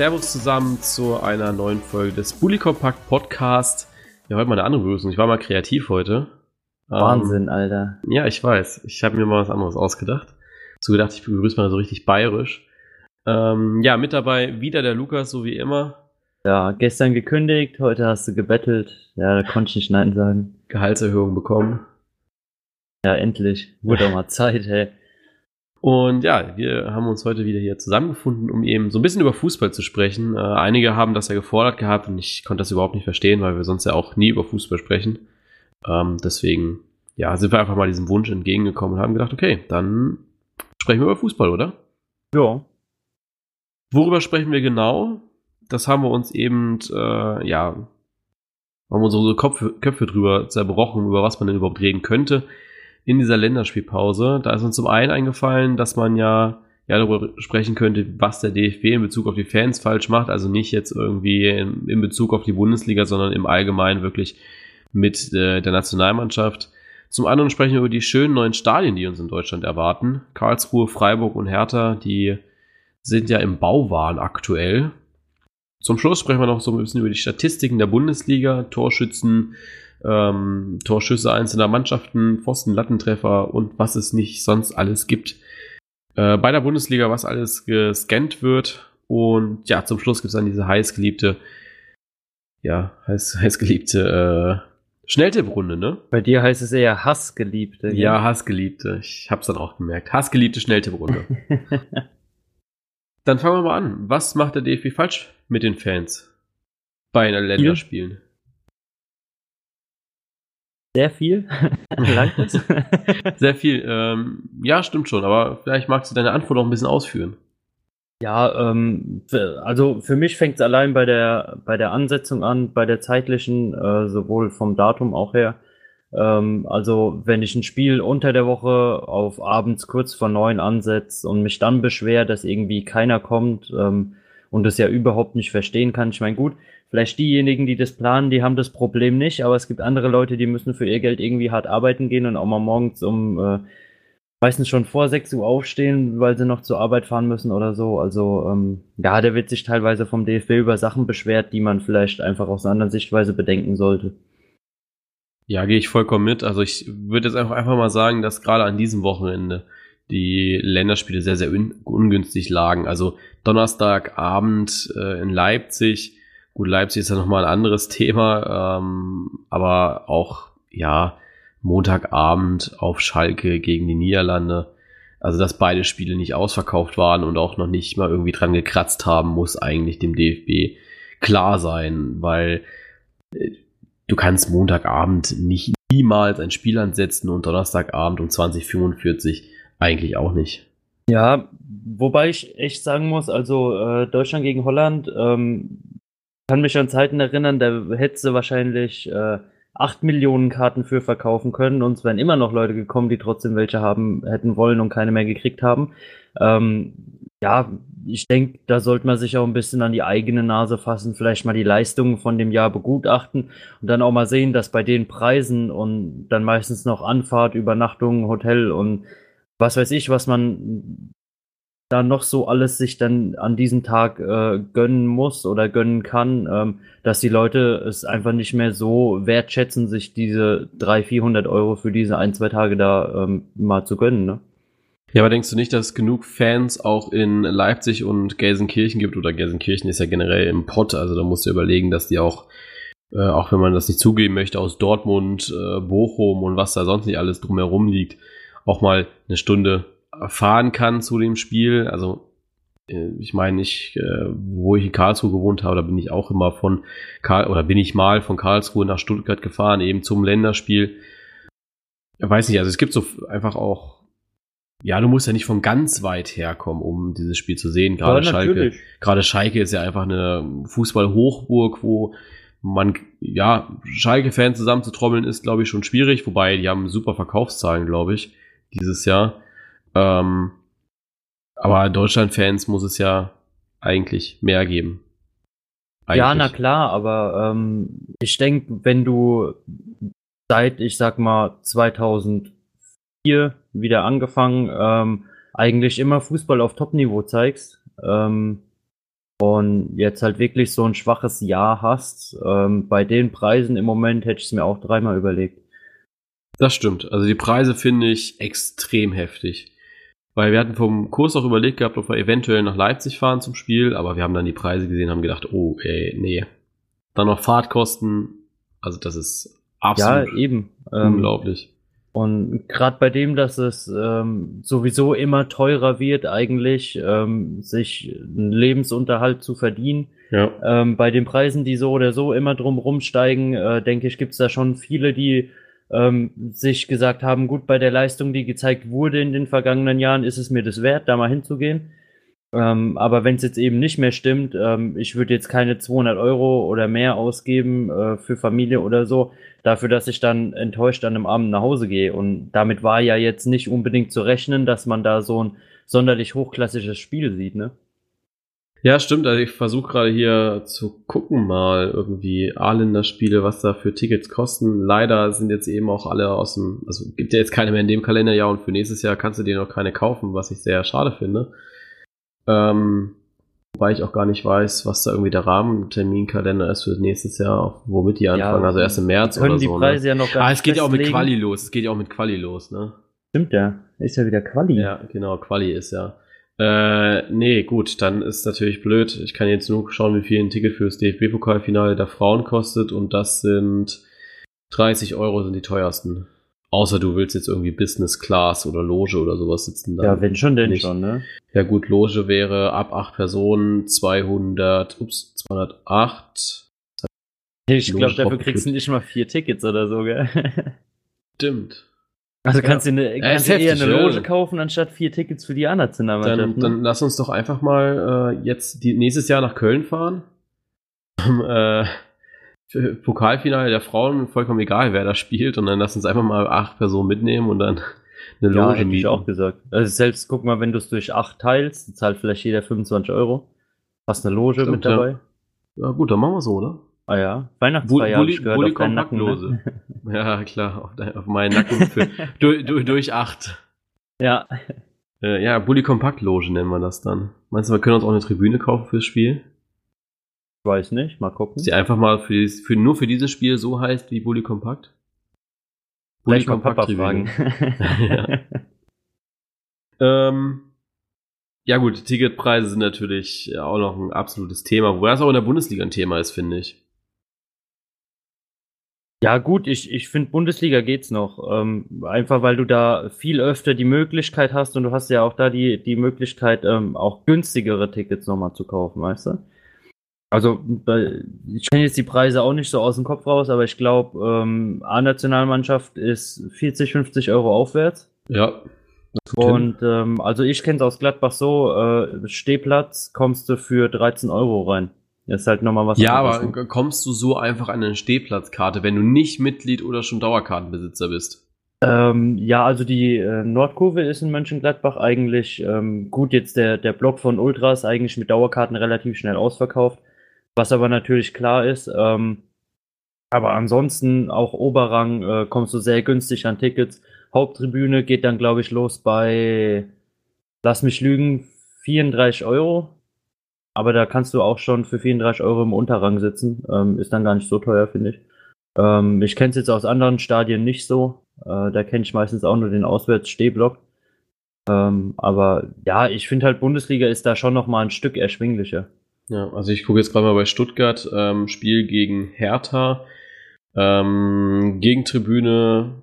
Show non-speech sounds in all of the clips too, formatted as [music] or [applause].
Servus zusammen zu einer neuen Folge des Bully Compact Podcast. Ja, heute mal eine andere Begrüßung. Ich war mal kreativ heute. Wahnsinn, ähm, Alter. Ja, ich weiß. Ich habe mir mal was anderes ausgedacht. So gedacht, ich begrüße mal so richtig bayerisch. Ähm, ja, mit dabei wieder der Lukas, so wie immer. Ja, gestern gekündigt, heute hast du gebettelt. Ja, da konnte ich nicht Nein sagen. Gehaltserhöhung bekommen. Ja, endlich. Wurde auch mal Zeit, hey. Und ja, wir haben uns heute wieder hier zusammengefunden, um eben so ein bisschen über Fußball zu sprechen. Äh, einige haben das ja gefordert gehabt und ich konnte das überhaupt nicht verstehen, weil wir sonst ja auch nie über Fußball sprechen. Ähm, deswegen, ja, sind wir einfach mal diesem Wunsch entgegengekommen und haben gedacht, okay, dann sprechen wir über Fußball, oder? Ja. Worüber sprechen wir genau? Das haben wir uns eben, äh, ja, haben unsere Köpfe, Köpfe drüber zerbrochen, über was man denn überhaupt reden könnte in dieser Länderspielpause. Da ist uns zum einen eingefallen, dass man ja, ja darüber sprechen könnte, was der DFB in Bezug auf die Fans falsch macht. Also nicht jetzt irgendwie in, in Bezug auf die Bundesliga, sondern im Allgemeinen wirklich mit äh, der Nationalmannschaft. Zum anderen sprechen wir über die schönen neuen Stadien, die uns in Deutschland erwarten. Karlsruhe, Freiburg und Hertha, die sind ja im Bauwahn aktuell. Zum Schluss sprechen wir noch so ein bisschen über die Statistiken der Bundesliga, Torschützen, ähm, Torschüsse einzelner Mannschaften, Pfosten, Lattentreffer und was es nicht sonst alles gibt. Äh, bei der Bundesliga, was alles gescannt wird. Und ja, zum Schluss gibt es dann diese heißgeliebte, ja, heiß, [laughs] heißgeliebte äh, Schnelltipprunde, ne? Bei dir heißt es eher Hassgeliebte. Ja, ja Hassgeliebte. Ich hab's dann auch gemerkt. Hassgeliebte Schnelltipprunde. [laughs] dann fangen wir mal an. Was macht der DFB falsch mit den Fans bei einer Länderspielen? Sehr viel. [laughs] [laughs] Sehr viel. Ähm, ja, stimmt schon, aber vielleicht magst du deine Antwort noch ein bisschen ausführen. Ja, ähm, also für mich fängt es allein bei der, bei der Ansetzung an, bei der zeitlichen, äh, sowohl vom Datum auch her. Ähm, also wenn ich ein Spiel unter der Woche auf abends kurz vor neun ansetze und mich dann beschwer, dass irgendwie keiner kommt ähm, und das ja überhaupt nicht verstehen kann, ich meine, gut, Vielleicht diejenigen, die das planen, die haben das Problem nicht, aber es gibt andere Leute, die müssen für ihr Geld irgendwie hart arbeiten gehen und auch mal morgens um, äh, meistens schon vor 6 Uhr aufstehen, weil sie noch zur Arbeit fahren müssen oder so. Also ähm, ja, der wird sich teilweise vom DFB über Sachen beschwert, die man vielleicht einfach aus einer anderen Sichtweise bedenken sollte. Ja, gehe ich vollkommen mit. Also ich würde jetzt einfach, einfach mal sagen, dass gerade an diesem Wochenende die Länderspiele sehr, sehr un ungünstig lagen. Also Donnerstagabend äh, in Leipzig Gut, Leipzig ist ja nochmal ein anderes Thema, ähm, aber auch, ja, Montagabend auf Schalke gegen die Niederlande. Also, dass beide Spiele nicht ausverkauft waren und auch noch nicht mal irgendwie dran gekratzt haben, muss eigentlich dem DFB klar sein, weil äh, du kannst Montagabend nicht niemals ein Spiel ansetzen und Donnerstagabend um 2045 eigentlich auch nicht. Ja, wobei ich echt sagen muss, also äh, Deutschland gegen Holland, ähm, kann mich an Zeiten erinnern, da hätte sie wahrscheinlich äh, 8 Millionen Karten für verkaufen können und es wären immer noch Leute gekommen, die trotzdem welche haben hätten wollen und keine mehr gekriegt haben. Ähm, ja, ich denke, da sollte man sich auch ein bisschen an die eigene Nase fassen, vielleicht mal die Leistungen von dem Jahr begutachten und dann auch mal sehen, dass bei den Preisen und dann meistens noch Anfahrt, Übernachtung, Hotel und was weiß ich, was man da noch so alles sich dann an diesem Tag äh, gönnen muss oder gönnen kann, ähm, dass die Leute es einfach nicht mehr so wertschätzen, sich diese 300, 400 Euro für diese ein, zwei Tage da ähm, mal zu gönnen. Ne? Ja, aber denkst du nicht, dass es genug Fans auch in Leipzig und Gelsenkirchen gibt? Oder Gelsenkirchen ist ja generell im Pott, also da musst du überlegen, dass die auch, äh, auch wenn man das nicht zugeben möchte, aus Dortmund, äh, Bochum und was da sonst nicht alles drumherum liegt, auch mal eine Stunde fahren kann zu dem Spiel. Also äh, ich meine, ich, äh, wo ich in Karlsruhe gewohnt habe, da bin ich auch immer von Karl oder bin ich mal von Karlsruhe nach Stuttgart gefahren, eben zum Länderspiel. Ich weiß nicht, also es gibt so einfach auch, ja, du musst ja nicht von ganz weit herkommen, um dieses Spiel zu sehen. Gerade ja, Schalke, gerade Schalke ist ja einfach eine Fußball-Hochburg, wo man, ja, Schalke-Fans zusammenzutrommeln ist, glaube ich, schon schwierig, wobei die haben super Verkaufszahlen, glaube ich, dieses Jahr. Ähm, aber Deutschland-Fans muss es ja eigentlich mehr geben. Eigentlich. Ja, na klar, aber ähm, ich denke, wenn du seit, ich sag mal, 2004 wieder angefangen, ähm, eigentlich immer Fußball auf Top-Niveau zeigst, ähm, und jetzt halt wirklich so ein schwaches Jahr hast, ähm, bei den Preisen im Moment hätte ich es mir auch dreimal überlegt. Das stimmt. Also die Preise finde ich extrem heftig. Weil wir hatten vom Kurs auch überlegt gehabt, ob wir eventuell nach Leipzig fahren zum Spiel, aber wir haben dann die Preise gesehen haben gedacht, oh, ey, nee. Dann noch Fahrtkosten, also das ist absolut ja, eben. Ähm, unglaublich. Und gerade bei dem, dass es ähm, sowieso immer teurer wird, eigentlich ähm, sich einen Lebensunterhalt zu verdienen. Ja. Ähm, bei den Preisen, die so oder so immer drum rumsteigen, äh, denke ich, gibt es da schon viele, die ähm, sich gesagt haben, gut, bei der Leistung, die gezeigt wurde in den vergangenen Jahren, ist es mir das wert, da mal hinzugehen. Ähm, aber wenn es jetzt eben nicht mehr stimmt, ähm, ich würde jetzt keine 200 Euro oder mehr ausgeben äh, für Familie oder so, dafür, dass ich dann enttäuscht an einem Abend nach Hause gehe. Und damit war ja jetzt nicht unbedingt zu rechnen, dass man da so ein sonderlich hochklassisches Spiel sieht, ne? Ja, stimmt. Also ich versuche gerade hier zu gucken mal irgendwie A-Länder-Spiele, was da für Tickets kosten. Leider sind jetzt eben auch alle aus dem, also gibt ja jetzt keine mehr in dem Kalenderjahr und für nächstes Jahr kannst du dir noch keine kaufen, was ich sehr schade finde. Ähm, wobei ich auch gar nicht weiß, was da irgendwie der Rahmenterminkalender ist für nächstes Jahr, womit die anfangen. Ja, also erst im März können oder die so. Ne? Preise ne? ja noch gar ah, es geht ja auch mit. Quali los. Es geht ja auch mit Quali los, ne? Stimmt ja. Ist ja wieder Quali. Ja, genau, Quali ist ja. Äh, nee, gut, dann ist natürlich blöd. Ich kann jetzt nur schauen, wie viel ein Ticket fürs DFB-Pokalfinale der Frauen kostet und das sind 30 Euro sind die teuersten. Außer du willst jetzt irgendwie Business Class oder Loge oder sowas sitzen. Dann Ja, wenn schon, denn nicht. schon, ne? Ja gut, Loge wäre ab 8 Personen 200, ups, 208. Ich glaube, dafür kriegst du nicht mal vier Tickets oder so, gell? [laughs] Stimmt. Also kannst du eine, Ja, kannst du eher eine ja. Loge kaufen, anstatt vier Tickets für die Anerzinnermannschaft. Dann, ne? dann lass uns doch einfach mal äh, jetzt die, nächstes Jahr nach Köln fahren. äh, Pokalfinale der Frauen, vollkommen egal, wer da spielt. Und dann lass uns einfach mal acht Personen mitnehmen und dann eine ja, Loge hätte ich auch gesagt. Also selbst guck mal, wenn du es durch acht teilst, zahlt vielleicht jeder 25 Euro. Hast eine Loge Stimmt, mit dabei. Ja gut, dann machen wir so, oder? Ah ja, Weihnachtsfeier hab Bulli, ich gehört auf deinen Nacken. Ne? [laughs] Ja, klar, auf, dein, auf meinen Nacken für, durch, durch, durch acht. Ja, Äh, ja, Bulli Kompaktloge nennen wir das dann. Meinst du, wir können uns auch eine Tribüne kaufen fürs Spiel? ich weiß nicht, mal gucken. Dass die einfach mal für, dieses- für nur für dieses Spiel so heißt wie Bulli Kompakt? Vielleicht mal Papa Kompakt-Tribüne. fragen. [laughs] Ähm, ja gut, Ticketpreise sind natürlich auch noch ein absolutes Thema, wobei das auch in der Bundesliga ein Thema ist, finde ich. Ja, gut, ich, ich finde, Bundesliga geht's noch. Ähm, einfach weil du da viel öfter die Möglichkeit hast und du hast ja auch da die, die Möglichkeit, ähm, auch günstigere Tickets nochmal zu kaufen, weißt du? Also, ich kenne jetzt die Preise auch nicht so aus dem Kopf raus, aber ich glaube, ähm, A-Nationalmannschaft ist 40, 50 Euro aufwärts. Ja. Und ähm, also ich kenne es aus Gladbach so, äh, Stehplatz kommst du für 13 Euro rein. Das ist halt nochmal was ja, anderes, aber kommst du so einfach an eine Stehplatzkarte, wenn du nicht Mitglied oder schon Dauerkartenbesitzer bist? Ähm, ja, also die äh, Nordkurve ist in Mönchengladbach eigentlich ähm, gut. Jetzt der, der Block von Ultras eigentlich mit Dauerkarten relativ schnell ausverkauft. Was aber natürlich klar ist. Ähm, aber ansonsten auch Oberrang äh, kommst du sehr günstig an Tickets. Haupttribüne geht dann, glaube ich, los bei, lass mich lügen, 34 Euro. Aber da kannst du auch schon für 34 Euro im Unterrang sitzen. Ähm, ist dann gar nicht so teuer, finde ich. Ähm, ich kenne es jetzt aus anderen Stadien nicht so. Äh, da kenne ich meistens auch nur den Auswärtsstehblock. Ähm, aber ja, ich finde halt Bundesliga ist da schon noch mal ein Stück erschwinglicher. Ja, also ich gucke jetzt gerade mal bei Stuttgart, ähm, Spiel gegen Hertha. Ähm, Gegentribüne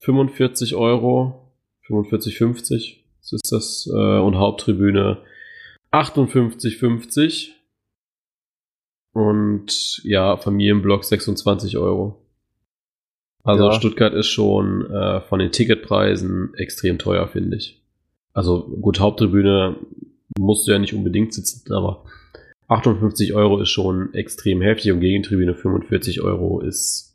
45 Euro, 45,50 was ist das, äh, und Haupttribüne 58,50 und ja, Familienblock 26 Euro. Also Ja. Stuttgart ist schon äh, von den Ticketpreisen extrem teuer, finde ich. Also gut, Haupttribüne musst du ja nicht unbedingt sitzen, aber 58 Euro ist schon extrem heftig und Gegentribüne 45 Euro ist,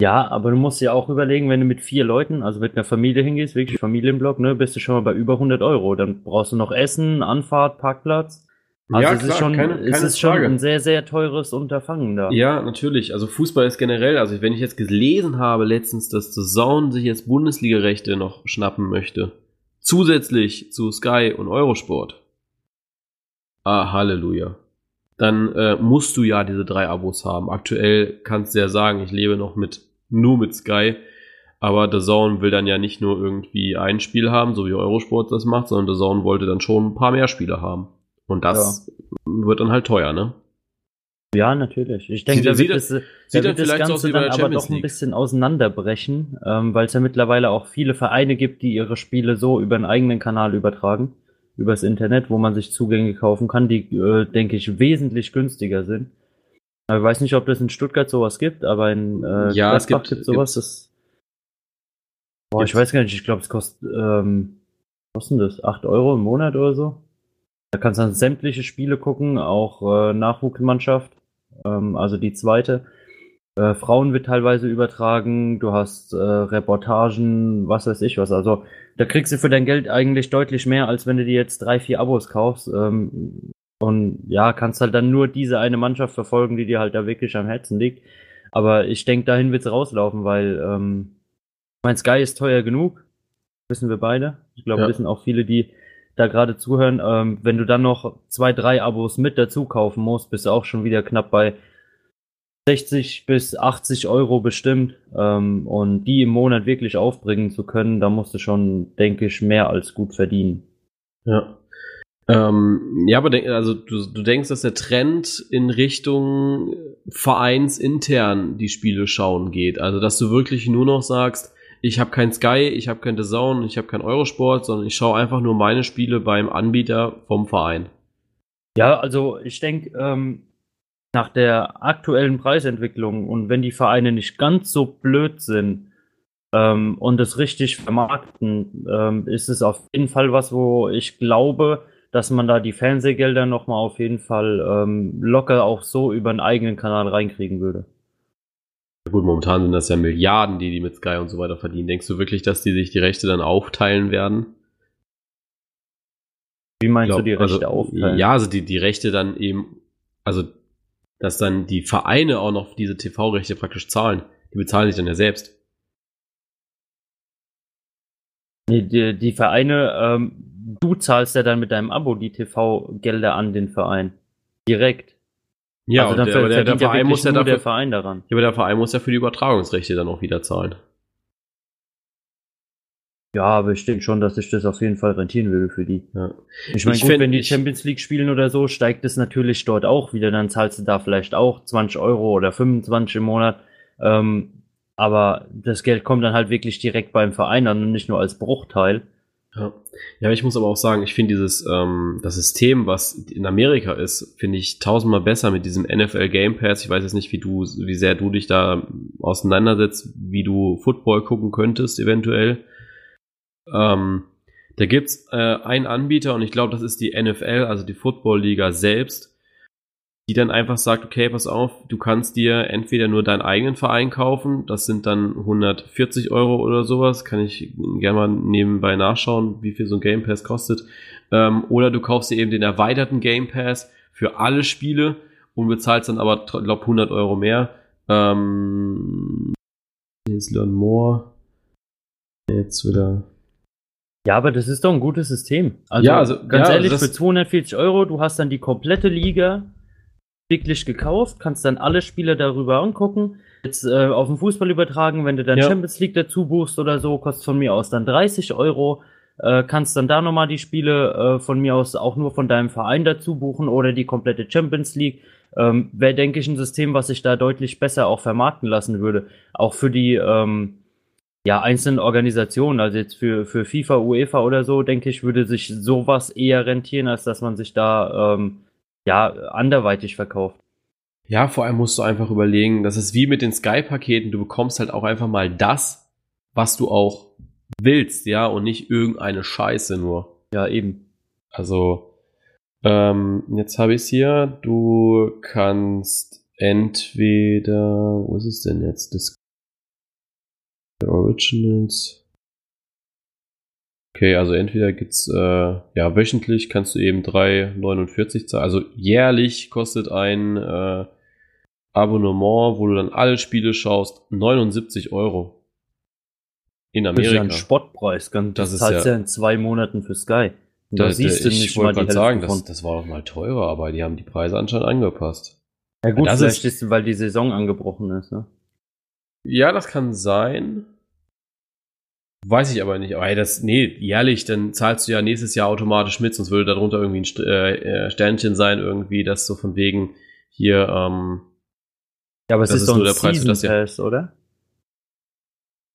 ja. Aber du musst ja auch überlegen, wenn du mit vier Leuten, also mit einer Familie hingehst, wirklich Familienblock, ne, bist du schon mal bei über 100 Euro. Dann brauchst du noch Essen, Anfahrt, Parkplatz. Also Ja, es ist klar, schon, keine- es keine ist schon Frage. ein sehr, sehr teures Unterfangen da. Ja, natürlich. Also Fußball ist generell, also wenn ich jetzt gelesen habe letztens, dass The Zone sich jetzt Bundesliga-Rechte noch schnappen möchte, zusätzlich zu Sky und Eurosport. Ah, Halleluja. dann äh, musst du ja diese drei Abos haben. Aktuell kannst du ja sagen, ich lebe noch mit nur mit Sky, aber The Zone will dann ja nicht nur irgendwie ein Spiel haben, so wie Eurosport das macht, sondern The Zone wollte dann schon ein paar mehr Spiele haben. Und das ja. wird dann halt teuer, ne? Ja, natürlich. Ich denke, da wird, das, da wird das Ganze dann aber doch ein bisschen auseinanderbrechen, ähm, weil es ja mittlerweile auch viele Vereine gibt, die ihre Spiele so über einen eigenen Kanal übertragen, übers Internet, wo man sich Zugänge kaufen kann, die, äh, denke ich, wesentlich günstiger sind. Ich weiß nicht, ob das in Stuttgart sowas gibt, aber in äh, ja, es gibt, gibt sowas. Das, boah, ich weiß gar nicht, ich glaube, es kostet, ähm, was kostet das? 8 Euro im Monat oder so? Da kannst du dann sämtliche Spiele gucken, auch äh, Nachwuchsmannschaft ähm, also die zweite. Äh, Frauen wird teilweise übertragen, du hast äh, Reportagen, was weiß ich was. Also da kriegst du für dein Geld eigentlich deutlich mehr, als wenn du dir jetzt drei, vier Abos kaufst. Ähm, und ja, kannst halt dann nur diese eine Mannschaft verfolgen, die dir halt da wirklich am Herzen liegt. Aber ich denke, dahin wird es rauslaufen, weil ähm, mein Sky ist teuer genug, wissen wir beide. Ich glaube, ja. wissen auch viele, die da gerade zuhören, ähm, wenn du dann noch zwei, drei Abos mit dazu kaufen musst, bist du auch schon wieder knapp bei 60 bis 80 Euro bestimmt. Ähm, und die im Monat wirklich aufbringen zu können, da musst du schon, denke ich, mehr als gut verdienen. Ja. Ähm, ja, aber denk, also du, du denkst, dass der Trend in Richtung vereinsintern die Spiele schauen geht. Also dass du wirklich nur noch sagst, ich habe kein Sky, ich habe kein Zone, ich habe kein Eurosport, sondern ich schaue einfach nur meine Spiele beim Anbieter vom Verein. Ja, also ich denke, ähm, nach der aktuellen Preisentwicklung und wenn die Vereine nicht ganz so blöd sind ähm, und es richtig vermarkten, ähm, ist es auf jeden Fall was, wo ich glaube, dass man da die Fernsehgelder nochmal auf jeden Fall ähm, locker auch so über einen eigenen Kanal reinkriegen würde. Gut, momentan sind das ja Milliarden, die die mit Sky und so weiter verdienen. Denkst du wirklich, dass die sich die Rechte dann aufteilen werden? Wie meinst glaub, du die Rechte also, aufteilen? Ja, also die, die Rechte dann eben, also dass dann die Vereine auch noch diese TV-Rechte praktisch zahlen. Die bezahlen sich dann ja selbst. Nee, die, die Vereine, ähm, du zahlst ja dann mit deinem Abo die TV-Gelder an den Verein. Direkt. Ja, also der, der, der, Verein muss ja dafür, der Verein daran. Ja, aber der Verein muss ja für die Übertragungsrechte dann auch wieder zahlen. Ja, aber ich denke schon, dass sich das auf jeden Fall rentieren würde für die. Ja. Ich meine, wenn die Champions League spielen oder so, steigt es natürlich dort auch wieder. Dann zahlst du da vielleicht auch 20 Euro oder 25 im Monat. Ähm, aber das Geld kommt dann halt wirklich direkt beim Verein an und nicht nur als Bruchteil. Ja. ja, ich muss aber auch sagen, ich finde dieses ähm, das System, was in Amerika ist, finde ich tausendmal besser mit diesem NFL Game Pass. Ich weiß jetzt nicht, wie du, wie sehr du dich da auseinandersetzt, wie du Football gucken könntest, eventuell. Ähm, da gibt's äh, einen Anbieter und ich glaube, das ist die NFL, also die Football Liga selbst, die dann einfach sagt, okay, pass auf, du kannst dir entweder nur deinen eigenen Verein kaufen, das sind dann 140 Euro oder sowas, kann ich gerne mal nebenbei nachschauen, wie viel so ein Game Pass kostet, ähm, oder du kaufst dir eben den erweiterten Game Pass für alle Spiele und bezahlst dann aber, glaube 100 Euro mehr. Ähm, jetzt Learn More. Jetzt wieder. Ja, aber das ist doch ein gutes System. Also, ja, also ganz ja, ehrlich, für 240 Euro, du hast dann die komplette Liga, wirklich gekauft, kannst dann alle Spiele darüber angucken. Jetzt äh, auf den Fußball übertragen, wenn du dann ja. Champions League dazu buchst oder so, kostet von mir aus dann 30 Euro. Äh, kannst dann da nochmal die Spiele äh, von mir aus auch nur von deinem Verein dazu buchen oder die komplette Champions League. Ähm, Wäre, denke ich, ein System, was sich da deutlich besser auch vermarkten lassen würde. Auch für die ähm, ja, einzelnen Organisationen, also jetzt für, für FIFA, UEFA oder so, denke ich, würde sich sowas eher rentieren, als dass man sich da ähm, ja, anderweitig verkauft. Ja, vor allem musst du einfach überlegen, das ist wie mit den Sky-Paketen, du bekommst halt auch einfach mal das, was du auch willst, ja, und nicht irgendeine Scheiße nur. Ja, eben. Also, ähm, jetzt habe ich es hier, du kannst entweder, wo ist es denn jetzt? Das Originals. Okay, also entweder gibt's äh, ja wöchentlich kannst du eben 3,49 zahlen. Also jährlich kostet ein äh, Abonnement, wo du dann alle Spiele schaust, 79 Euro. In Amerika. Das ist ja ein Spottpreis. Das, das ist ja in zwei Monaten für Sky. Da, Da, siehst du ich nicht wollte mal die Hälfte sagen, das, das war doch mal teurer, aber die haben die Preise anscheinend angepasst. Ja gut, das vielleicht ist- ist, weil die Saison angebrochen ist, ne? Ja, das kann sein. Weiß ich aber nicht. Aber ey, das, nee, jährlich, dann zahlst du ja nächstes Jahr automatisch mit, sonst würde darunter irgendwie ein äh, äh, Sternchen sein, irgendwie, das so von wegen hier, ähm, Ja, aber es ist ist doch nur ein der Preis für Season das Jahr. Pass, oder?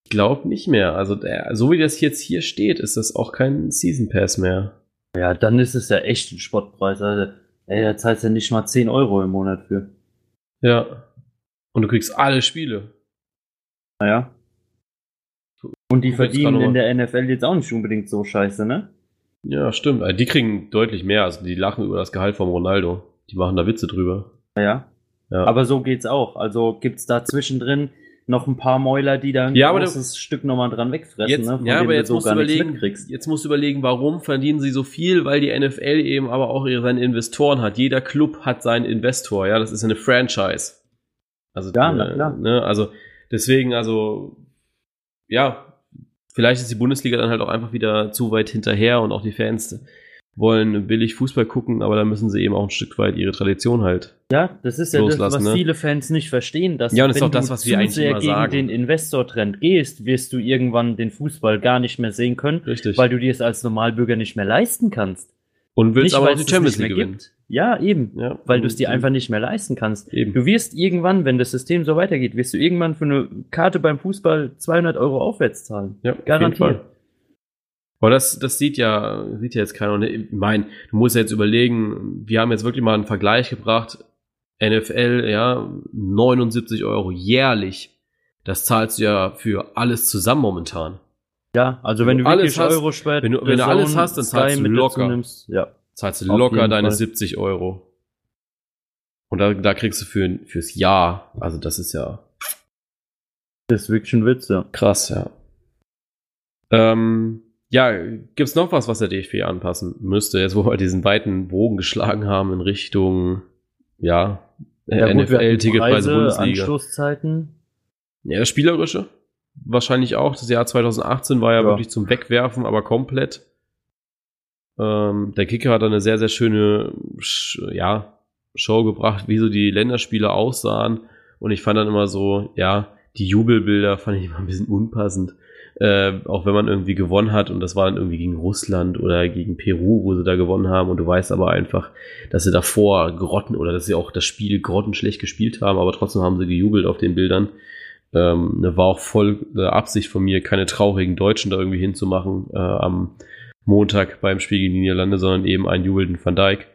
ich glaube nicht mehr. Also, der, so wie das jetzt hier steht, ist das auch kein Season Pass mehr. Ja, dann ist es ja echt ein Spottpreis. Also, ey, da zahlst du ja nicht mal 10 Euro im Monat für. Ja. Und du kriegst alle Spiele. Naja. Und die verdienen in der NFL jetzt auch nicht unbedingt so scheiße, ne? Ja, stimmt. Also, die kriegen deutlich mehr. Also, die lachen über das Gehalt vom Ronaldo. Die machen da Witze drüber. Ja. Ja. Aber so geht's auch. Also gibt's da zwischendrin noch ein paar Mäuler, die da ein Ja, aber du- großes Stück nochmal dran wegfressen, Jetzt, ne? Von ja, aber jetzt so musst du überlegen, jetzt musst du überlegen, warum verdienen sie so viel, weil die NFL eben aber auch ihre, seine Investoren hat. Jeder Club hat seinen Investor, ja, das ist eine Franchise. Also, Ja. Ne, also deswegen, also ja, vielleicht ist die Bundesliga dann halt auch einfach wieder zu weit hinterher und auch die Fans wollen billig Fußball gucken, aber da müssen sie eben auch ein Stück weit ihre Tradition halt. Ja, das ist ja das, was ne? viele Fans nicht verstehen. Dass Ja, und das ist wenn auch das, du was wir eigentlich sehr immer gegen sagen. den Investor-Trend gehst, wirst du irgendwann den Fußball gar nicht mehr sehen können, Richtig. weil du dir es als Normalbürger nicht mehr leisten kannst. Und willst nicht, aber weil auch die Champions League gewinnen. gibt. Ja, eben. Ja, Weil du es dir einfach nicht mehr leisten kannst. eben. Du wirst irgendwann, wenn das System so weitergeht, wirst du irgendwann für eine Karte beim Fußball 200 Euro aufwärts zahlen. Ja, Garantiert. Aber das, das sieht ja, sieht ja jetzt keiner. Und ich meine, du musst ja jetzt überlegen, wir haben jetzt wirklich mal einen Vergleich gebracht. NFL, ja, 79 Euro jährlich. Das zahlst du ja für alles zusammen momentan. Ja, also wenn Wenn du wirklich hast- Euro spät, wenn du- wenn du alles hast, dann zahlst du locker. Nimmst, ja. Zahlst du Auf locker deine Fall. 70 Euro. Und da, da kriegst du für, fürs Jahr, also das ist ja Das ist wirklich ein Witz, ja. krass, ja. Ähm, ja, gibt's noch was, was der DFB anpassen müsste, jetzt wo wir diesen weiten Bogen geschlagen haben in Richtung, ja, ja gut, wir hatten NFL-Ticketpreise Preise, Bundesliga. Anschlusszeiten. Ja, Spielerische. Wahrscheinlich auch. Das Jahr 2018 war ja, Ja. wirklich zum Wegwerfen, aber komplett. Ähm, der Kicker hat da eine sehr, sehr schöne Sch ja, Show gebracht, wie so die Länderspiele aussahen. Und ich fand dann immer so, ja, die Jubelbilder fand ich immer ein bisschen unpassend. Äh, auch wenn man irgendwie gewonnen hat und das war dann irgendwie gegen Russland oder gegen Peru, wo sie da gewonnen haben und du weißt aber einfach, dass sie davor grotten oder dass sie auch das Spiel grottenschlecht gespielt haben, aber trotzdem haben sie gejubelt auf den Bildern. Ähm, ne, war auch voll äh, Absicht von mir, keine traurigen Deutschen da irgendwie hinzumachen äh, am Montag beim Spiel gegen die Niederlande, sondern eben einen jubelnden Van Dijk,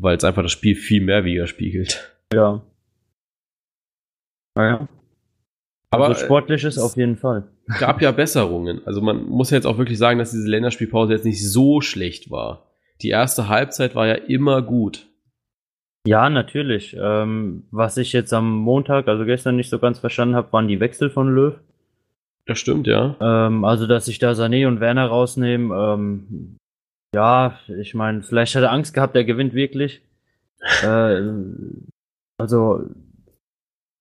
weil es einfach das Spiel viel mehr widerspiegelt. Ja. Naja. Aber also sportliches auf jeden Fall. es gab ja Besserungen. Also man muss ja jetzt auch wirklich sagen, dass diese Länderspielpause jetzt nicht so schlecht war. Die erste Halbzeit war ja immer gut. Ja, natürlich. Ähm, was ich jetzt am Montag, also gestern nicht so ganz verstanden habe, waren die Wechsel von Löw. Das stimmt, ja. Ähm, also, dass sich da Sané und Werner rausnehmen, ähm, ja, ich meine, vielleicht hat er Angst gehabt, er gewinnt wirklich. [laughs] äh, also,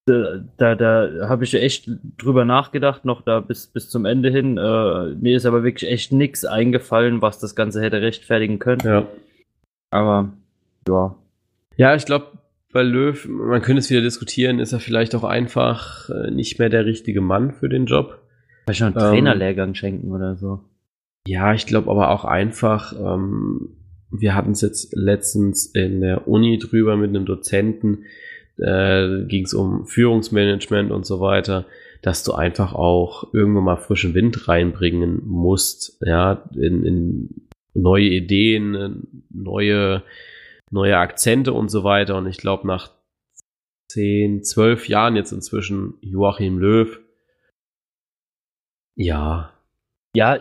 da, da, da habe ich echt drüber nachgedacht, noch da bis, bis zum Ende hin. Äh, mir ist aber wirklich echt nichts eingefallen, was das Ganze hätte rechtfertigen können. Ja. Aber, ja. Ja, ich glaube, bei Löw, man könnte es wieder diskutieren, ist er vielleicht auch einfach äh, nicht mehr der richtige Mann für den Job. Vielleicht noch einen Ähm, Trainerlehrgang schenken oder so. Ja, ich glaube aber auch einfach, ähm, wir hatten es jetzt letztens in der Uni drüber mit einem Dozenten, äh, ging es um Führungsmanagement und so weiter, dass du einfach auch irgendwann mal frischen Wind reinbringen musst, ja, in, in neue Ideen, neue, neue Akzente und so weiter. Und ich glaube, nach zehn, zwölf Jahren jetzt inzwischen Joachim Löw, ja, Ja,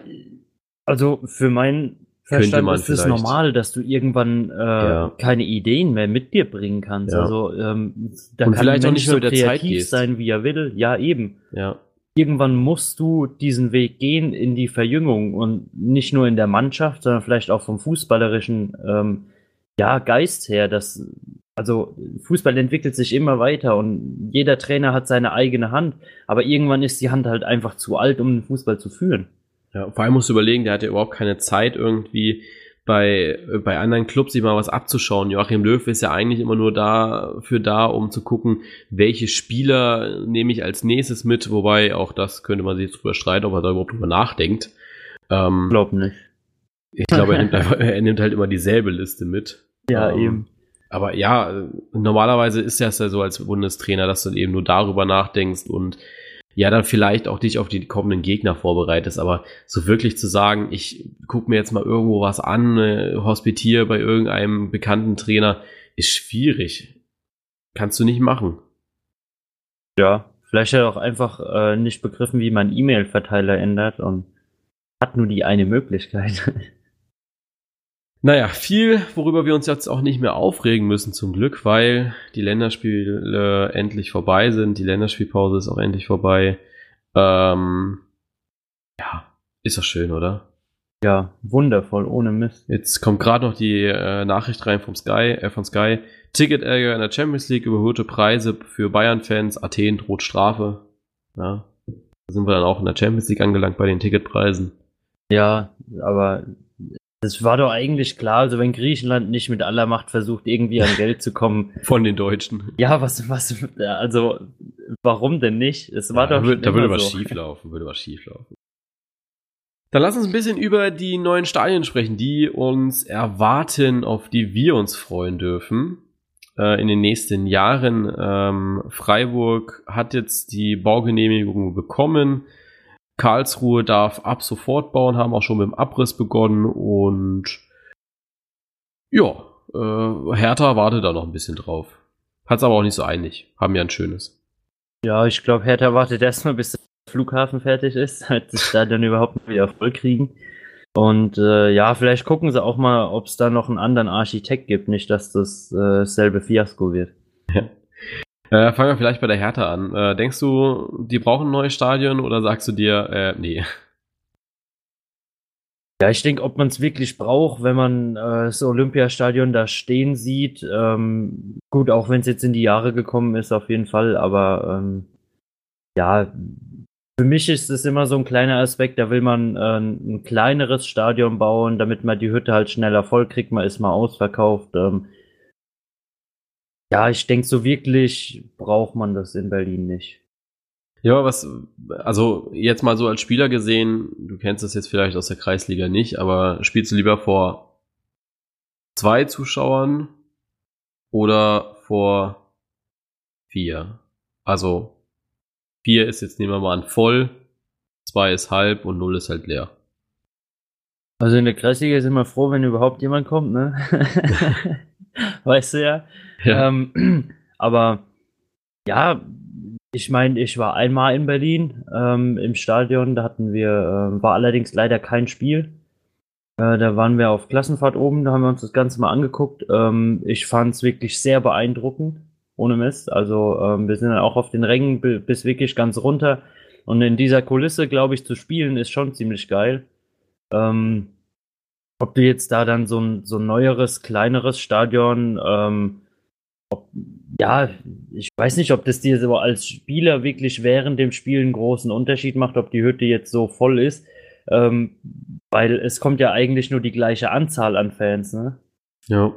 also für meinen Verstand ist es normal, dass du irgendwann äh, Ja. keine Ideen mehr mit dir bringen kannst. Ja. Also ähm, da Und kann vielleicht auch nicht so Zeit kreativ gehst. sein, wie er will. Ja, eben. ja. Irgendwann musst du diesen Weg gehen in die Verjüngung und nicht nur in der Mannschaft, sondern vielleicht auch vom fußballerischen ähm, ja, Geist her. Das, also Fußball entwickelt sich immer weiter und jeder Trainer hat seine eigene Hand, aber irgendwann ist die Hand halt einfach zu alt, um den Fußball zu führen. Ja, vor allem musst du überlegen, der hat ja überhaupt keine Zeit irgendwie bei, bei anderen Clubs sich mal was abzuschauen. Joachim Löw ist ja eigentlich immer nur dafür da, um zu gucken, welche Spieler nehme ich als nächstes mit, wobei auch das könnte man sich jetzt drüber streiten, ob er da überhaupt drüber nachdenkt. Ähm, Glaub nicht. Ich glaube, er [laughs] nimmt, einfach, er nimmt halt immer dieselbe Liste mit. Ja, ähm, eben. Aber ja, normalerweise ist das ja so als Bundestrainer, dass du eben nur darüber nachdenkst und ja, dann vielleicht auch dich auf die kommenden Gegner vorbereitest. Aber so wirklich zu sagen, ich gucke mir jetzt mal irgendwo was an, äh, hospitiere bei irgendeinem bekannten Trainer, ist schwierig. Kannst du nicht machen. Ja, vielleicht hat er auch einfach äh, nicht begriffen, wie man E-Mail-Verteiler ändert und hat nur die eine Möglichkeit. [laughs] Naja, viel, worüber wir uns jetzt auch nicht mehr aufregen müssen, zum Glück, weil die Länderspiele endlich vorbei sind. Die Länderspielpause ist auch endlich vorbei. Ähm, ja, ist doch schön, oder? Ja, wundervoll, ohne Mist. Jetzt kommt gerade noch die äh, Nachricht rein vom Sky, äh, von Sky. Ticket-Ärger in der Champions League, überhöhte Preise für Bayern-Fans, Athen droht Strafe. Ja, da sind wir dann auch in der Champions League angelangt bei den Ticketpreisen. Ja, aber das war doch eigentlich klar, also wenn Griechenland nicht mit aller Macht versucht, irgendwie an Geld zu kommen. [laughs] Von den Deutschen. Ja, was, was, also, warum denn nicht? Es war ja, doch. Da würde was so. schief laufen, würde was schief laufen. Dann lass uns ein bisschen über die neuen Stadien sprechen, die uns erwarten, auf die wir uns freuen dürfen äh, in den nächsten Jahren. Ähm, Freiburg hat jetzt die Baugenehmigung bekommen. Karlsruhe darf ab sofort bauen, haben auch schon mit dem Abriss begonnen und ja, äh, Hertha wartet da noch ein bisschen drauf. Hat's aber auch nicht so eilig. Haben ja ein schönes. Ja, ich glaube, Hertha wartet erstmal, bis der Flughafen fertig ist, [laughs] damit das Stadion überhaupt wieder voll kriegen. Und äh, ja, vielleicht gucken sie auch mal, ob es da noch einen anderen Architekt gibt, nicht, dass das äh, selbe Fiasko wird. Ja. Äh, fangen wir vielleicht bei der Hertha an. Äh, denkst du, die brauchen ein neues Stadion oder sagst du dir, äh, nee? Ja, ich denke, ob man es wirklich braucht, wenn man äh, das Olympiastadion da stehen sieht. Ähm, gut, auch wenn es jetzt in die Jahre gekommen ist, auf jeden Fall. Aber ähm, ja, für mich ist es immer so ein kleiner Aspekt. Da will man äh, ein kleineres Stadion bauen, damit man die Hütte halt schneller voll kriegt. Man ist mal ausverkauft. Ähm, ja, ich denke, so wirklich braucht man das in Berlin nicht. Ja, was, also jetzt mal so als Spieler gesehen, du kennst das jetzt vielleicht aus der Kreisliga nicht, aber spielst du lieber vor zwei Zuschauern oder vor vier? Also vier ist jetzt nehmen wir mal an voll, zwei ist halb und null ist halt leer. Also in der Kreisliga sind wir froh, wenn überhaupt jemand kommt, ne? [laughs] [laughs] [laughs] weißt du ja. ja. Ähm, [clears throat] aber ja, ich meine, ich war einmal in Berlin ähm, im Stadion, da hatten wir, äh, war allerdings leider kein Spiel. Äh, da waren wir auf Klassenfahrt oben, da haben wir uns das Ganze mal angeguckt. Ähm, ich fand es wirklich sehr beeindruckend, ohne Mist. Also ähm, wir sind dann auch auf den Rängen bis wirklich ganz runter. Und in dieser Kulisse, glaube ich, zu spielen, ist schon ziemlich geil. Ähm, ob du jetzt da dann so ein, so ein neueres, kleineres Stadion, ähm, ob, ja, ich weiß nicht, ob das dir so als Spieler wirklich während dem Spiel einen großen Unterschied macht, ob die Hütte jetzt so voll ist, ähm, weil es kommt ja eigentlich nur die gleiche Anzahl an Fans, ne? Ja.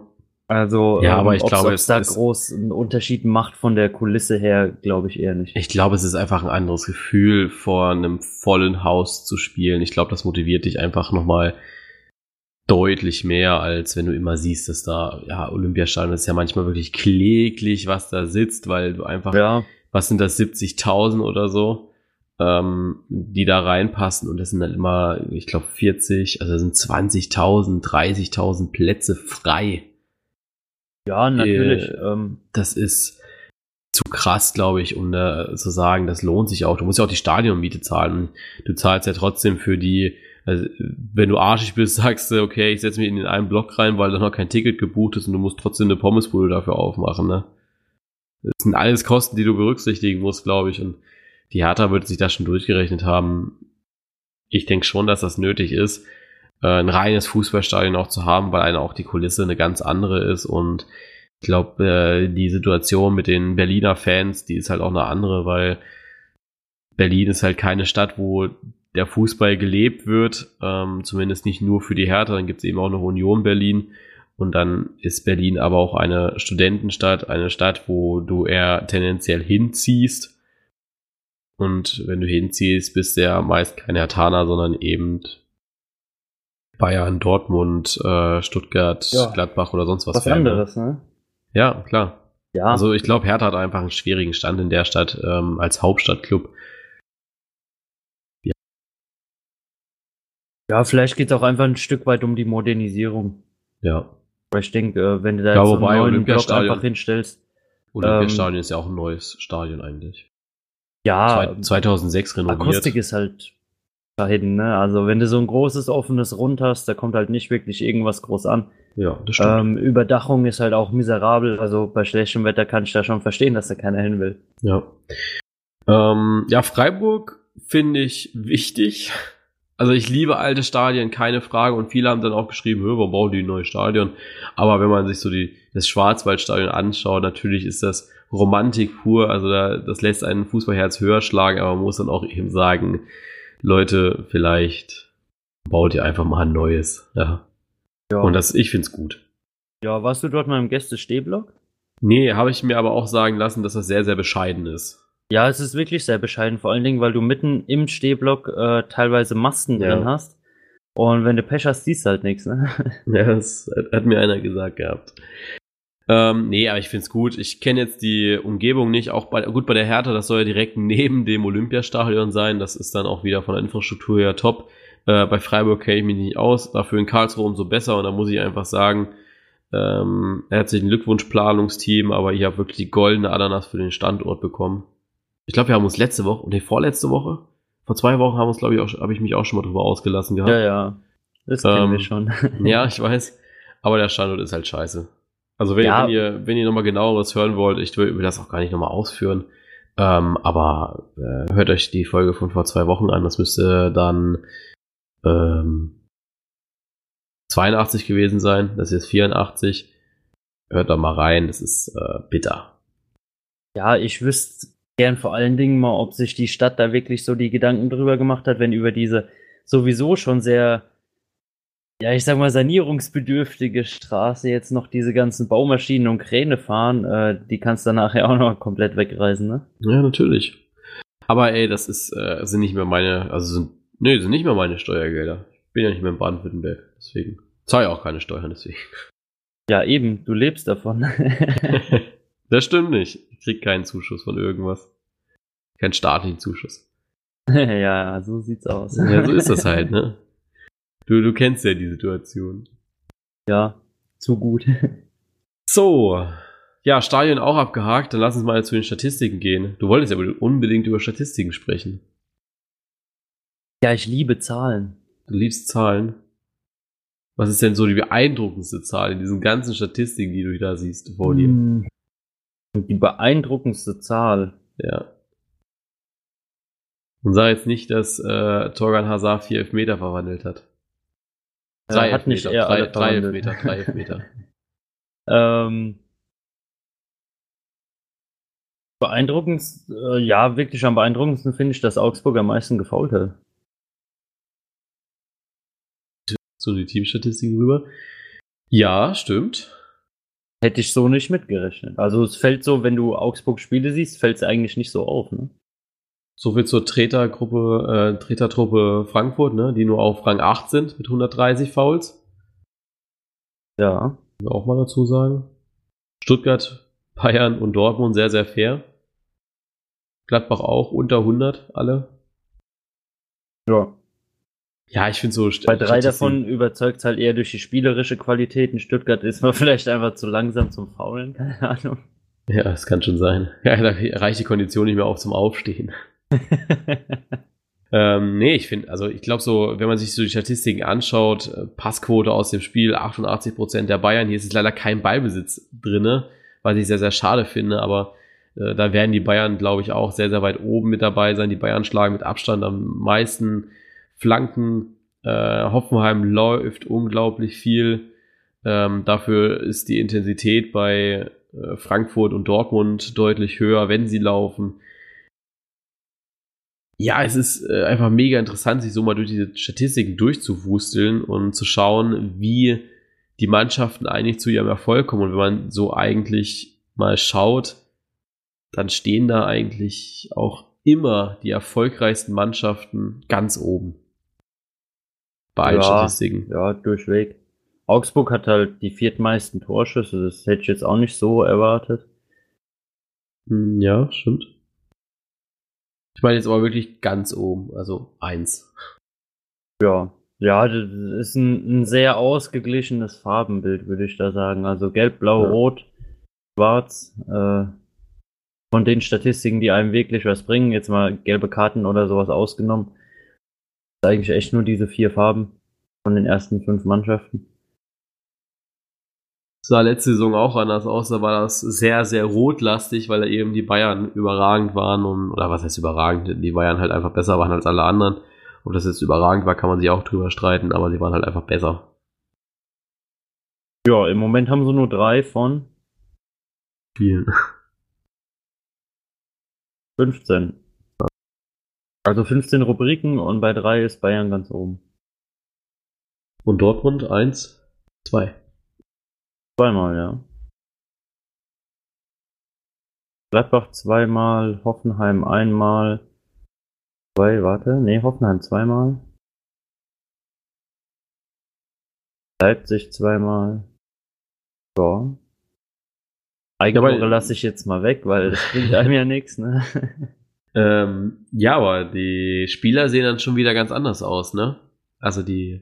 Also, ja, ähm, aber ich glaube, es da groß einen Unterschied macht von der Kulisse her, glaube ich eher nicht. Ich glaube, es ist einfach ein anderes Gefühl, vor einem vollen Haus zu spielen. Ich glaube, das motiviert dich einfach nochmal deutlich mehr, als wenn du immer siehst, dass da, ja, Olympiastadion ist ja manchmal wirklich kläglich, was da sitzt, weil du einfach, ja. was sind das, 70.000 oder so, ähm, die da reinpassen und das sind dann immer, ich glaube, 40, also sind 20.000, 30.000 Plätze frei. Ja, natürlich. Äh, ähm. Das ist zu krass, glaube ich, um da zu sagen, das lohnt sich auch. Du musst ja auch die Stadionmiete zahlen. Du zahlst ja trotzdem für die also, wenn du arschig bist, [laughs] sagst du, okay, ich setze mich in den einen Block rein, weil da noch kein Ticket gebucht ist und du musst trotzdem eine Pommesbude dafür aufmachen, ne? Das sind alles Kosten, die du berücksichtigen musst, glaube ich. Und die Hertha wird sich das schon durchgerechnet haben. Ich denke schon, dass das nötig ist, äh, ein reines Fußballstadion auch zu haben, weil eine auch die Kulisse eine ganz andere ist. Und ich glaube, äh, die Situation mit den Berliner Fans, die ist halt auch eine andere, weil Berlin ist halt keine Stadt, wo der Fußball gelebt wird, ähm, zumindest nicht nur für die Hertha, dann gibt es eben auch noch Union Berlin und dann ist Berlin aber auch eine Studentenstadt, eine Stadt, wo du eher tendenziell hinziehst und wenn du hinziehst, bist du ja meist kein Hertaner, sondern eben Bayern, Dortmund, äh, Stuttgart, ja. Gladbach oder sonst was. Was anderes, ne? Ja, klar. Ja. Also ich glaube, Hertha hat einfach einen schwierigen Stand in der Stadt ähm, als Hauptstadtclub. Ja, vielleicht geht es auch einfach ein Stück weit um die Modernisierung. Ja. Weil ich denke, äh, wenn du da ja, jetzt so einen neuen Block einfach hinstellst. Olympiastadion ähm, ist ja auch ein neues Stadion eigentlich. Ja. 2006 renoviert. Akustik ist halt dahin, ne? Also wenn du so ein großes offenes Rund hast, da kommt halt nicht wirklich irgendwas groß an. Ja, das stimmt. Ähm, Überdachung ist halt auch miserabel. Also bei schlechtem Wetter kann ich da schon verstehen, dass da keiner hin will. Ja. Ähm, ja, Freiburg finde ich wichtig. Also ich liebe alte Stadien, keine Frage. Und viele haben dann auch geschrieben, warum bauen die ein neues Stadion? Aber wenn man sich so die, das Schwarzwaldstadion anschaut, natürlich ist das Romantik pur. Also da, das lässt einen Fußballherz höher schlagen, aber man muss dann auch eben sagen, Leute, vielleicht baut ihr einfach mal ein neues. Ja. ja. Und das, ich find's gut. Ja, warst du dort mal im Gäste-Stehblock? Nee, habe ich mir aber auch sagen lassen, dass das sehr, sehr bescheiden ist. Ja, es ist wirklich sehr bescheiden, vor allen Dingen, weil du mitten im Stehblock äh, teilweise Masten ja. drin hast. Und wenn du Pech hast, siehst du halt nichts, ne? [laughs] Ja, das hat mir einer gesagt gehabt. Ähm, nee, aber ich find's gut. Ich kenne jetzt die Umgebung nicht. Auch bei, gut bei der Hertha, das soll ja direkt neben dem Olympiastadion sein. Das ist dann auch wieder von der Infrastruktur her top. Äh, bei Freiburg kenne ich mich nicht aus. Dafür in Karlsruhe umso besser. Und da muss ich einfach sagen, ähm, herzlichen Glückwunsch, Planungsteam, aber ich habe wirklich die goldene Ananas für den Standort bekommen. Ich glaube, wir haben uns letzte Woche, und die vorletzte Woche, vor zwei Wochen haben uns, glaube ich, auch, habe ich mich auch schon mal drüber ausgelassen gehabt. Ja, ja. Das kennen ähm, wir schon. [laughs] ja, ich weiß. Aber der Standort ist halt scheiße. Also wenn, ja. wenn ihr, wenn ihr nochmal genaueres hören wollt, ich will, will das auch gar nicht nochmal ausführen. Ähm, aber äh, hört euch die Folge von vor zwei Wochen an. Das müsste dann ähm, 82 gewesen sein. Das ist jetzt 84. Hört da mal rein. Das ist äh, bitter. Ja, ich wüsste gern vor allen Dingen mal, ob sich die Stadt da wirklich so die Gedanken drüber gemacht hat, wenn über diese sowieso schon sehr ja, ich sag mal, sanierungsbedürftige Straße jetzt noch diese ganzen Baumaschinen und Kräne fahren, äh, die kannst du nachher auch noch komplett wegreißen, ne? Ja, natürlich. Aber ey, das ist, äh, sind nicht mehr meine, also sind, nee, sind nicht mehr meine Steuergelder. Ich bin ja nicht mehr in Baden-Württemberg, deswegen. Zahle auch keine Steuern, deswegen. Ja, eben, du lebst davon. [laughs] [laughs] das stimmt nicht. Ich krieg keinen Zuschuss von irgendwas. Keinen staatlichen Zuschuss. [laughs] ja, so sieht's aus. Ja, so ist das [laughs] halt, ne? Du, du kennst ja die Situation. Ja, zu gut. [laughs] so. Ja, Stadion auch abgehakt. Dann lass uns mal zu den Statistiken gehen. Du wolltest ja unbedingt über Statistiken sprechen. Ja, ich liebe Zahlen. Du liebst Zahlen? Was ist denn so die beeindruckendste Zahl in diesen ganzen Statistiken, die du da siehst vor dir? Die beeindruckendste Zahl. Ja. Und sag jetzt nicht, dass äh, Torgan Hazard vier Elfmeter verwandelt hat. Drei ja, hat nicht er drei, drei Elfmeter, drei [laughs] Elfmeter. ähm, beeindruckend, äh, ja, wirklich am beeindruckendsten finde ich, dass Augsburg am meisten gefault hat. So die Teamstatistiken rüber. Ja, stimmt. Hätte ich so nicht mitgerechnet. Also es fällt so, wenn du Augsburg Spiele siehst, fällt es eigentlich nicht so auf, ne? So viel zur Tretergruppe, äh, Tretertruppe Frankfurt, ne, die nur auf Rang 8 sind mit 130 Fouls. Ja. wir auch mal dazu sagen. Stuttgart, Bayern und Dortmund sehr, sehr fair. Gladbach auch unter 100 alle. Ja. Ja, ich finde so. Bei drei davon überzeugt es halt eher durch die spielerische Qualität. In Stuttgart ist man [laughs] vielleicht einfach zu langsam zum Faulen, keine Ahnung. Ja, das kann schon sein. [laughs] Ja, da reicht die Kondition nicht mehr auf zum Aufstehen. [laughs] ähm, nee, ich finde, also ich glaube so, wenn man sich so die Statistiken anschaut, äh, Passquote aus dem Spiel, 88% der Bayern, hier ist leider kein Ballbesitz drinne, was ich sehr, sehr schade finde, aber äh, da werden die Bayern, glaube ich, auch sehr, sehr weit oben mit dabei sein. Die Bayern schlagen mit Abstand am meisten Flanken. Äh, Hoffenheim läuft unglaublich viel. Ähm, dafür ist die Intensität bei äh, Frankfurt und Dortmund deutlich höher, wenn sie laufen. ja, es ist äh, einfach mega interessant, sich so mal durch diese Statistiken durchzuwusteln und zu schauen, wie die Mannschaften eigentlich zu ihrem Erfolg kommen. Und wenn man so eigentlich mal schaut, dann stehen da eigentlich auch immer die erfolgreichsten Mannschaften ganz oben. Bei allen ja, Statistiken. Ja, durchweg. Augsburg hat halt die viertmeisten Torschüsse, das hätte ich jetzt auch nicht so erwartet. Hm, ja, stimmt. Ich meine jetzt aber wirklich ganz oben, also eins. Ja, ja, das ist ein, ein sehr ausgeglichenes Farbenbild, würde ich da sagen. Also gelb, blau, ja. rot, schwarz. Äh, von den Statistiken, die einem wirklich was bringen, jetzt mal gelbe Karten oder sowas ausgenommen, eigentlich echt nur diese vier Farben von den ersten fünf Mannschaften. Sah letzte Saison auch anders aus, da war das sehr, sehr rotlastig, weil da eben die Bayern überragend waren und, oder was heißt überragend, die Bayern halt einfach besser waren als alle anderen. Ob das jetzt überragend war, kann man sich auch drüber streiten, aber sie waren halt einfach besser. Ja, im Moment haben sie nur drei von vielen. 15. Also 15 Rubriken und bei drei ist Bayern ganz oben. Und Dortmund eins, zwei. Zweimal, ja. Gladbach zweimal, Hoffenheim einmal. Zwei, warte, nee, Hoffenheim zweimal. Leipzig zweimal. Ja. Eigentore lasse ich jetzt mal weg, weil das bringt einem ja nichts, ne? [laughs] Ähm, ja, aber die Spieler sehen dann schon wieder ganz anders aus, ne? Also die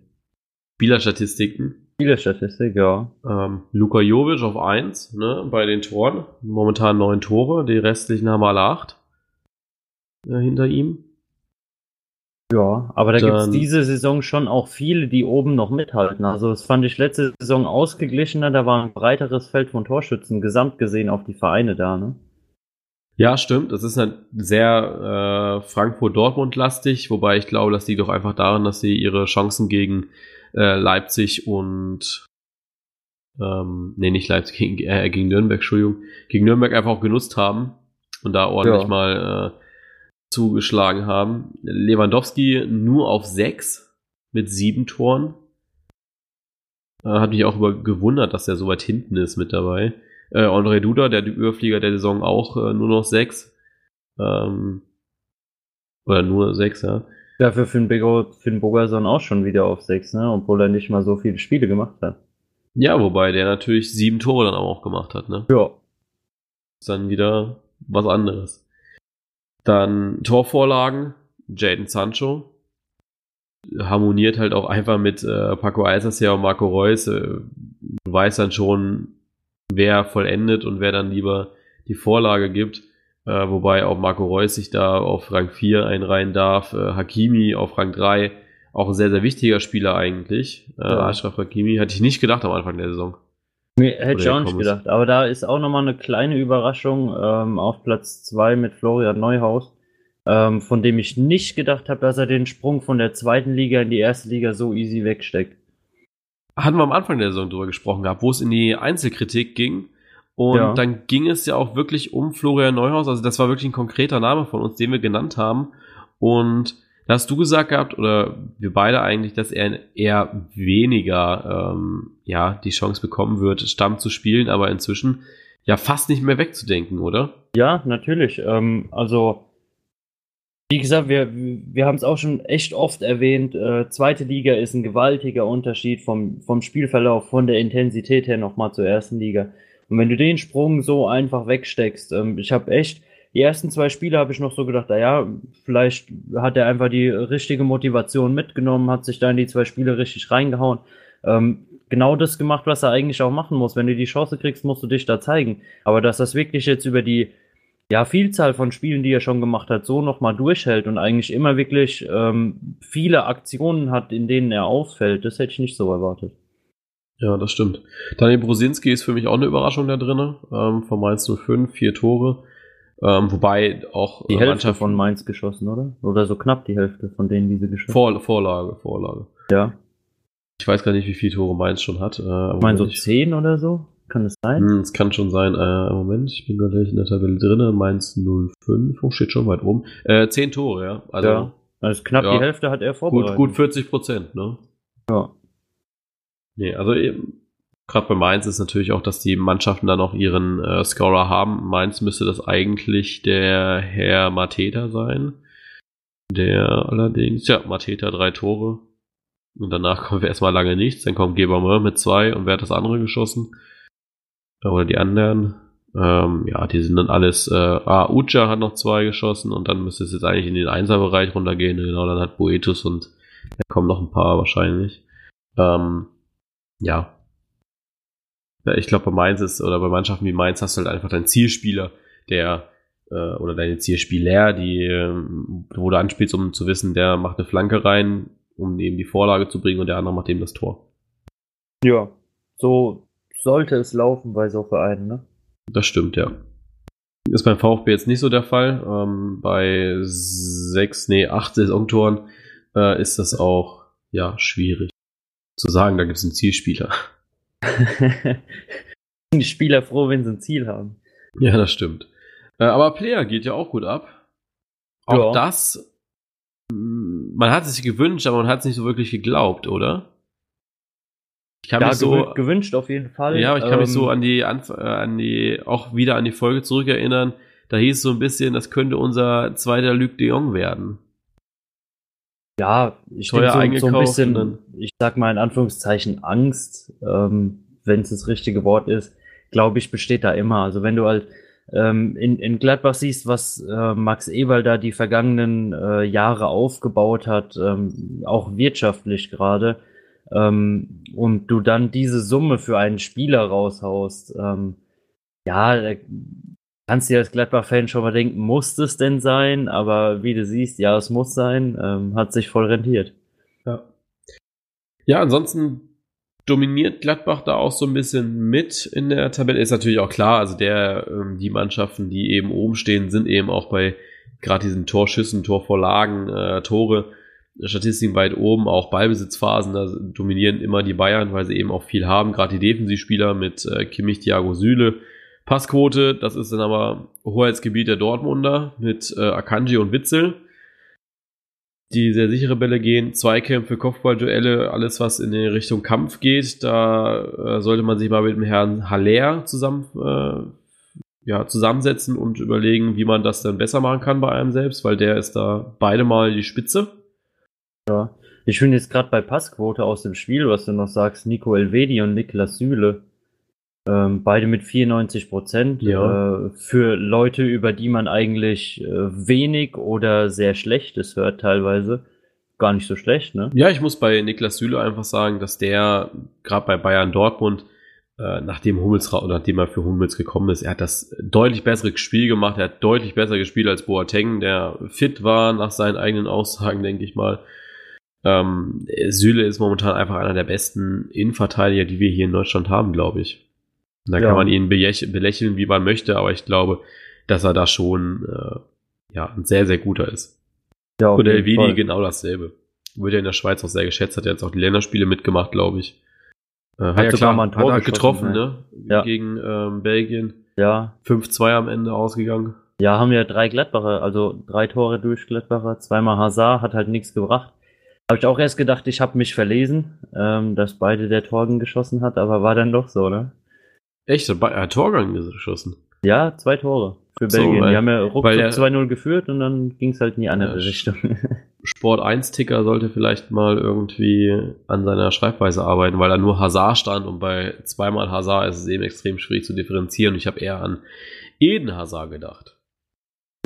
Spielerstatistiken. Spielerstatistik, ja. Ähm, Luka Jovic auf 1, ne, bei den Toren. Momentan neun Tore, die restlichen haben alle acht. Äh, hinter ihm. Ja, aber da gibt es diese Saison schon auch viele, die oben noch mithalten. Also das fand ich letzte Saison ausgeglichener, da war ein breiteres Feld von Torschützen gesamt gesehen auf die Vereine da, ne? Ja, stimmt. Das ist halt sehr äh, Frankfurt-Dortmund-lastig, wobei ich glaube, das liegt auch einfach daran, dass sie ihre Chancen gegen äh, Leipzig und ähm, nee, nicht Leipzig, gegen, äh, gegen Nürnberg, Entschuldigung, gegen Nürnberg einfach auch genutzt haben und da ordentlich ja. mal äh, zugeschlagen haben. Lewandowski nur auf sechs mit sieben Toren. Äh, hat mich auch über gewundert, dass er so weit hinten ist mit dabei. Äh, André Duda, der Überflieger der Saison, auch äh, nur noch sechs. Ähm, oder nur sechs, ja. Dafür Finn, Bego, Finn Bogerson auch schon wieder auf sechs, ne? Obwohl er nicht mal so viele Spiele gemacht hat. Ja, wobei der natürlich sieben Tore dann auch gemacht hat, ne? Ja. Ist dann wieder was anderes. Dann Torvorlagen, Jaden Sancho. Harmoniert halt auch einfach mit äh, Paco Alsacer und Marco Reus. Äh, weiß dann schon, wer vollendet und wer dann lieber die Vorlage gibt. Äh, wobei auch Marco Reus sich da auf Rang 4 einreihen darf. Äh, Hakimi auf Rang 3. Auch ein sehr, sehr wichtiger Spieler eigentlich. Äh, ja. Ashraf Hakimi hatte ich nicht gedacht am Anfang der Saison. Nee, hätte ich auch nicht gedacht. Aber da ist auch nochmal eine kleine Überraschung ähm, auf Platz 2 mit Florian Neuhaus, ähm, von dem ich nicht gedacht habe, dass er den Sprung von der zweiten Liga in die erste Liga so easy wegsteckt. Hatten wir am Anfang der Saison drüber gesprochen gehabt, wo es in die Einzelkritik ging. Und ja. dann ging es ja auch wirklich um Florian Neuhaus. Also das war wirklich ein konkreter Name von uns, den wir genannt haben. Und da hast du gesagt gehabt, oder wir beide eigentlich, dass er eher weniger ähm, ja, die Chance bekommen wird, Stamm zu spielen, aber inzwischen ja fast nicht mehr wegzudenken, oder? Ja, natürlich. Ähm, also, wie gesagt, wir, wir haben es auch schon echt oft erwähnt. Äh, zweite Liga ist ein gewaltiger Unterschied vom, vom Spielverlauf, von der Intensität her nochmal zur ersten Liga. Und wenn du den Sprung so einfach wegsteckst, ähm, ich habe echt die ersten zwei Spiele habe ich noch so gedacht, naja, vielleicht hat er einfach die richtige Motivation mitgenommen, hat sich da in die zwei Spiele richtig reingehauen. Ähm, genau das gemacht, was er eigentlich auch machen muss. Wenn du die Chance kriegst, musst du dich da zeigen. Aber dass das wirklich jetzt über die ja, Vielzahl von Spielen, die er schon gemacht hat, so nochmal durchhält und eigentlich immer wirklich ähm, viele Aktionen hat, in denen er auffällt, das hätte ich nicht so erwartet. Ja, das stimmt. Daniel Brosinski ist für mich auch eine Überraschung da drin. Ähm, von Mainz 05, vier Tore. Ähm, wobei auch die Hälfte Mannschaft von Mainz geschossen, oder? Oder so knapp die Hälfte von denen, die sie geschossen Vor, Vorlage, Vorlage. Ja. Ich weiß gar nicht, wie viele Tore Mainz schon hat. Äh, ich meine so zehn oder so? Kann es sein? Hm, Es kann schon sein. Äh, Moment, ich bin gleich in der Tabelle drin. Mainz 05. Oh, steht schon weit oben. Äh, 10 Tore, ja. Also ja. Also knapp ja. die Hälfte hat er gut, vorbereitet. gut 40 Prozent, ne? Ja. Nee, also eben, gerade bei Mainz ist natürlich auch, dass die Mannschaften dann auch ihren äh, Scorer haben. Mainz müsste das eigentlich der Herr Mateta sein. Der allerdings, ja, Mateta drei Tore. Und danach kommt erstmal lange nichts. Dann kommt Gebermeur mit zwei und wer hat das andere geschossen? Oder die anderen. Ähm, ja, die sind dann alles. Äh, ah, Ucha hat noch zwei geschossen und dann müsste es jetzt eigentlich in den Einserbereich runtergehen. Genau, dann hat Boetus und da kommen noch ein paar wahrscheinlich. Ähm, ja. ja. Ich glaube, bei Mainz ist, oder bei Mannschaften wie Mainz hast du halt einfach deinen Zielspieler, der, äh, oder deine Zielspieler, die, ähm, wo du anspielst, um zu wissen, der macht eine Flanke rein, um eben die Vorlage zu bringen und der andere macht eben das Tor. ja. So sollte es laufen bei so Vereinen, ne? Das stimmt, ja. Ist beim VfB jetzt nicht so der Fall. Ähm, bei sechs, nee, acht Saisontoren äh, ist das auch, ja, schwierig zu sagen, da gibt es einen Zielspieler. [laughs] die Spieler froh, wenn sie ein Ziel haben. Ja, das stimmt. Äh, aber Player geht ja auch gut ab. Auch Ja. das, mh, man hat es sich gewünscht, aber man hat es nicht so wirklich geglaubt, oder? Ich kann Ja, mich so, gewü- gewünscht auf jeden Fall. ja, ich kann mich so Ähm, an die, Anf äh, an die, auch wieder an die Folge zurückerinnern. Da hieß es so ein bisschen, das könnte unser zweiter Luc de Jong werden. Ja, ich Teuer denke so, so ein bisschen, ich sag mal in Anführungszeichen Angst, ähm, wenn es das richtige Wort ist, glaube ich, besteht da immer. Also wenn du halt ähm, in, in Gladbach siehst, was äh, Max Eberl da die vergangenen äh, Jahre aufgebaut hat, ähm, auch wirtschaftlich gerade, ähm, und du dann diese Summe für einen Spieler raushaust, ähm, ja, kannst du dir als Gladbach-Fan schon mal denken, muss es denn sein? Aber wie du siehst, ja, es muss sein, ähm, hat sich voll rentiert. Ja. Ja, ansonsten dominiert Gladbach da auch so ein bisschen mit in der Tabelle. Ist natürlich auch klar, also der, ähm, die Mannschaften, die eben oben stehen, sind eben auch bei gerade diesen Torschüssen, Torvorlagen, äh, Tore, Statistiken weit oben, auch Ballbesitzphasen, da dominieren immer die Bayern, weil sie eben auch viel haben, gerade die Defensivspieler mit äh, Kimmich, Thiago Süle. Passquote, das ist dann aber Hoheitsgebiet der Dortmunder mit äh, Akanji und Witzel die sehr sichere Bälle gehen, Zweikämpfe, Kopfballduelle, alles was in die Richtung Kampf geht, da äh, sollte man sich mal mit dem Herrn Haller zusammen, äh, ja, zusammensetzen und überlegen, wie man das dann besser machen kann bei einem selbst, weil der ist da beide mal die Spitze. Ich finde jetzt gerade bei Passquote aus dem Spiel, was du noch sagst, Nico Elvedi und Niklas Süle, ähm, beide mit 94 Prozent. Ja. Äh, für Leute, über die man eigentlich äh, wenig oder sehr Schlechtes hört teilweise. Gar nicht so schlecht, ne? Ja, ich muss bei Niklas Süle einfach sagen, dass der gerade bei Bayern Dortmund, äh, nachdem Hummels nachdem er für Hummels gekommen ist, er hat das deutlich bessere Spiel gemacht, er hat deutlich besser gespielt als Boateng, der fit war nach seinen eigenen Aussagen, denke ich mal. Ähm, Süle ist momentan einfach einer der besten Innenverteidiger, die wir hier in Deutschland haben, glaube ich. Und Da Ja. kann man ihn belächeln, wie man möchte, aber ich glaube, dass er da schon äh, ja, ein sehr, sehr guter ist. Ja, Und Elvedi genau dasselbe. Wird ja in der Schweiz auch sehr geschätzt, hat jetzt auch die Länderspiele mitgemacht, glaube ich. Äh, hat, Hat ja klar, mal ein Tor getroffen, ne? ne? Ja. Gegen ähm, Belgien. Ja, 5-2 am Ende ausgegangen. ja, haben ja drei Gladbacher, also drei Tore durch Gladbacher, zweimal Hazard, hat halt nichts gebracht. Habe ich auch erst gedacht, ich habe mich verlesen, ähm, dass beide der Torgen geschossen hat, aber war dann doch so, ne? Echt, er hat- Torgang geschossen. Ja, zwei Tore für So, Belgien. weil- die haben ja ruckzuck der- 2-0 geführt und dann ging es halt in die andere Ja, Richtung. [laughs] Sport 1-Ticker sollte vielleicht mal irgendwie an seiner Schreibweise arbeiten, weil da nur Hazard stand und bei zweimal Hazard ist es eben extrem schwierig zu differenzieren. Ich habe eher an Eden Hazard gedacht.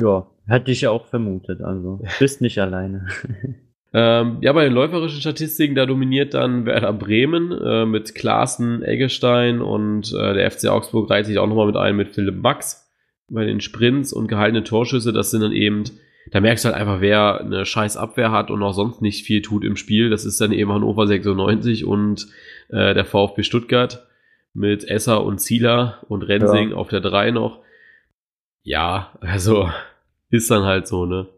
ja, hätte ich ja auch vermutet, also [laughs] bist nicht alleine. [laughs] Ähm, ja, bei den läuferischen Statistiken, da dominiert dann Werder Bremen äh, mit Klaassen, Eggestein und äh, der FC Augsburg reiht sich auch nochmal mit ein mit Philipp Max bei den Sprints und gehaltene Torschüsse. Das sind dann eben, da merkst du halt einfach, wer eine scheiß Abwehr hat und auch sonst nicht viel tut im Spiel. Das ist dann eben Hannover 96 und äh, der VfB Stuttgart mit Esser und Zieler und Rensing auf der 3 noch. Ja, also ist dann halt so, ne?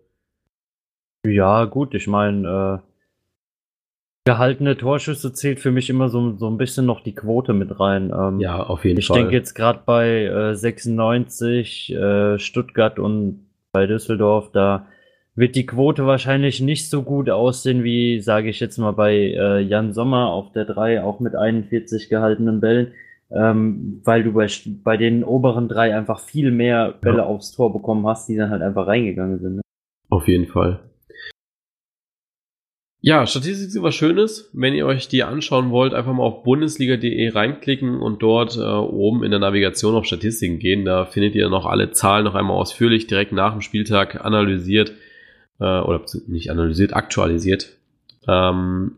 Ja, gut, ich meine, äh, Gehaltene Torschüsse zählt für mich immer so, so ein bisschen noch die Quote mit rein. Ähm, ja, auf jeden ich Fall. Ich denke jetzt gerade bei äh, 96, äh, Stuttgart und bei Düsseldorf, da wird die Quote wahrscheinlich nicht so gut aussehen wie, sage ich jetzt mal, bei äh, Jan Sommer auf der 3, auch mit 41 gehaltenen Bällen, ähm, weil du bei, bei den oberen drei einfach viel mehr Bälle ja. aufs Tor bekommen hast, die dann halt einfach reingegangen sind. Ne? Auf jeden Fall. Ja, Statistik ist was Schönes. Wenn ihr euch die anschauen wollt, einfach mal auf bundesliga.de reinklicken und dort äh, oben in der Navigation auf Statistiken gehen. Da findet ihr noch alle Zahlen noch einmal ausführlich direkt nach dem Spieltag analysiert äh, oder nicht analysiert, aktualisiert. Ähm,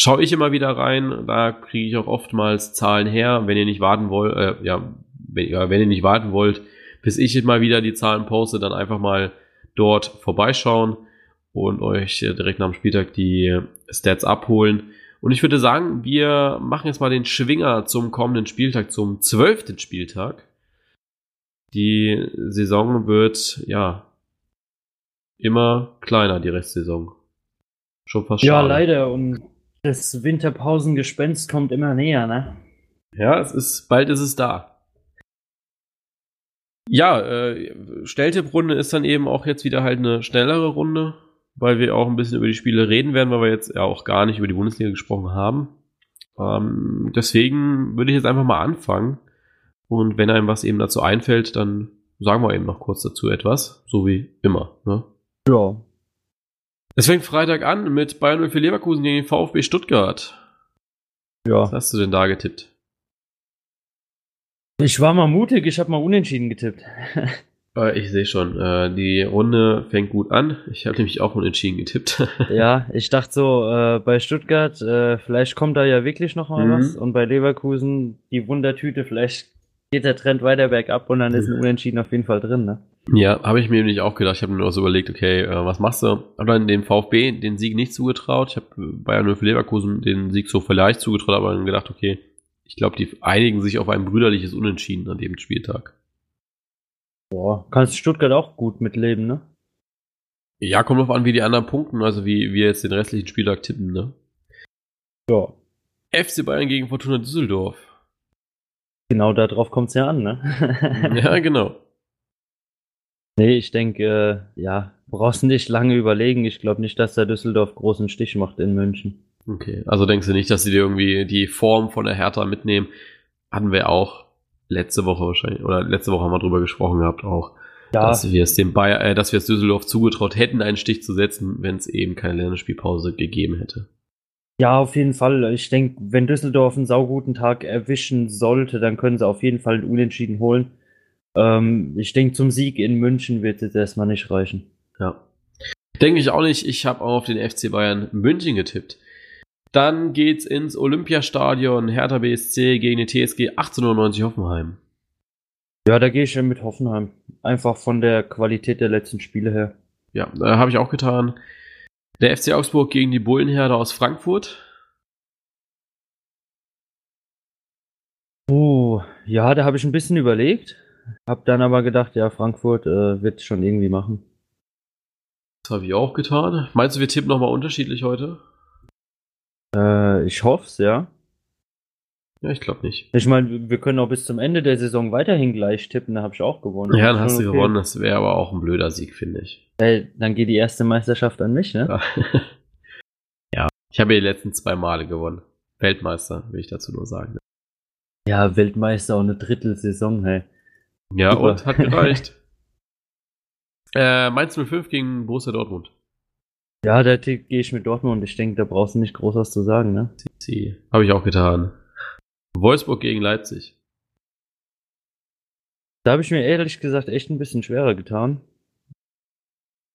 schaue ich immer wieder rein, da kriege ich auch oftmals Zahlen her. Wenn ihr nicht warten wollt, äh, ja, wenn, ja, wenn ihr nicht warten wollt, bis ich mal wieder die Zahlen poste, dann einfach mal dort vorbeischauen und euch direkt nach dem Spieltag die Stats abholen. Und ich würde sagen, wir machen jetzt mal den Schwinger zum kommenden Spieltag, zum zwölften Spieltag. Die Saison wird, ja, immer kleiner, die Restsaison. Schon fast schade. Ja, leider. Und das Winterpausengespenst kommt immer näher, ne? Ja, es ist, bald ist es da. Ja, äh, Stelltipp-Runde ist dann eben auch jetzt wieder halt eine schnellere Runde, weil wir auch ein bisschen über die Spiele reden werden, weil wir jetzt ja auch gar nicht über die Bundesliga gesprochen haben. Ähm, deswegen würde ich jetzt einfach mal anfangen. Und wenn einem was eben dazu einfällt, dann sagen wir eben noch kurz dazu etwas, so wie immer. Ne? Ja. Es fängt Freitag an mit Bayern 04 Leverkusen gegen den VfB Stuttgart. Ja. Was hast du denn da getippt? Ich war mal mutig, ich habe mal unentschieden getippt. [laughs] Äh, ich sehe schon, äh, die Runde fängt gut an. Ich habe nämlich auch unentschieden getippt. [laughs] ja, ich dachte so, äh, bei Stuttgart, äh, vielleicht kommt da ja wirklich noch mal mhm. was. Und bei Leverkusen die Wundertüte, vielleicht geht der Trend weiter bergab und dann ist ein Unentschieden auf jeden Fall drin, ne? Ja, habe ich mir nämlich auch gedacht. Ich habe mir nur so überlegt, okay, äh, was machst du? Habe dann dem VfB den Sieg nicht zugetraut. Ich habe Bayern 0 für Leverkusen den Sieg so vielleicht zugetraut, aber dann gedacht, okay, ich glaube, die einigen sich auf ein brüderliches Unentschieden an dem Spieltag. Boah, kannst Stuttgart auch gut mitleben, ne? Ja, kommt drauf an, wie die anderen punkten, also wie wir jetzt den restlichen Spieltag tippen, ne? Ja. FC Bayern gegen Fortuna Düsseldorf. Genau darauf kommt es ja an, ne? [laughs] ja, genau. Nee, ich denke, äh, ja, brauchst nicht lange überlegen. Ich glaube nicht, dass der Düsseldorf großen Stich macht in München. Okay, also denkst du nicht, dass sie dir irgendwie die Form von der Hertha mitnehmen? Hatten wir auch letzte Woche wahrscheinlich, oder letzte Woche haben wir drüber gesprochen gehabt auch, ja. dass wir es dem Bayer, äh, dass wir es Düsseldorf zugetraut hätten, einen Stich zu setzen, wenn es eben keine Länderspielpause gegeben hätte. Ja, auf jeden Fall. Ich denke, wenn Düsseldorf einen sauguten Tag erwischen sollte, dann können sie auf jeden Fall einen Unentschieden holen. Ähm, ich denke, zum Sieg in München wird es erstmal nicht reichen. Ja. Denke ich auch nicht. Ich habe auch auf den FC Bayern München getippt. Dann geht's ins Olympiastadion Hertha BSC gegen die TSG 1890 Hoffenheim. Ja, da gehe ich ja mit Hoffenheim. Einfach von der Qualität der letzten Spiele her. Ja, äh, habe ich auch getan. Der FC Augsburg gegen die Bullenherde aus Frankfurt. Oh, ja, da habe ich ein bisschen überlegt. Hab dann aber gedacht, ja, Frankfurt äh, wird schon irgendwie machen. Das habe ich auch getan. Meinst du, wir tippen nochmal unterschiedlich heute? Äh, ich hoff's, ja. Ja, ich glaube nicht. Ich meine, wir können auch bis zum Ende der Saison weiterhin gleich tippen, da habe ich auch gewonnen. Ja, dann hast du okay. gewonnen, das wäre aber auch ein blöder Sieg, finde ich. Äh, dann geht die erste Meisterschaft an mich, ne? Ja, [laughs] ja. ich habe ja die letzten zwei Male gewonnen. Weltmeister, will ich dazu nur sagen. Ja, Weltmeister und eine Drittelsaison, hey. Ja, Super. und hat gereicht. [laughs] äh, Mainz 05 gegen Borussia Dortmund. Ja, da gehe ich mit Dortmund. Ich denke, da brauchst du nicht groß was zu sagen, ne? Habe ich auch getan. Wolfsburg gegen Leipzig. Da habe ich mir ehrlich gesagt echt ein bisschen schwerer getan.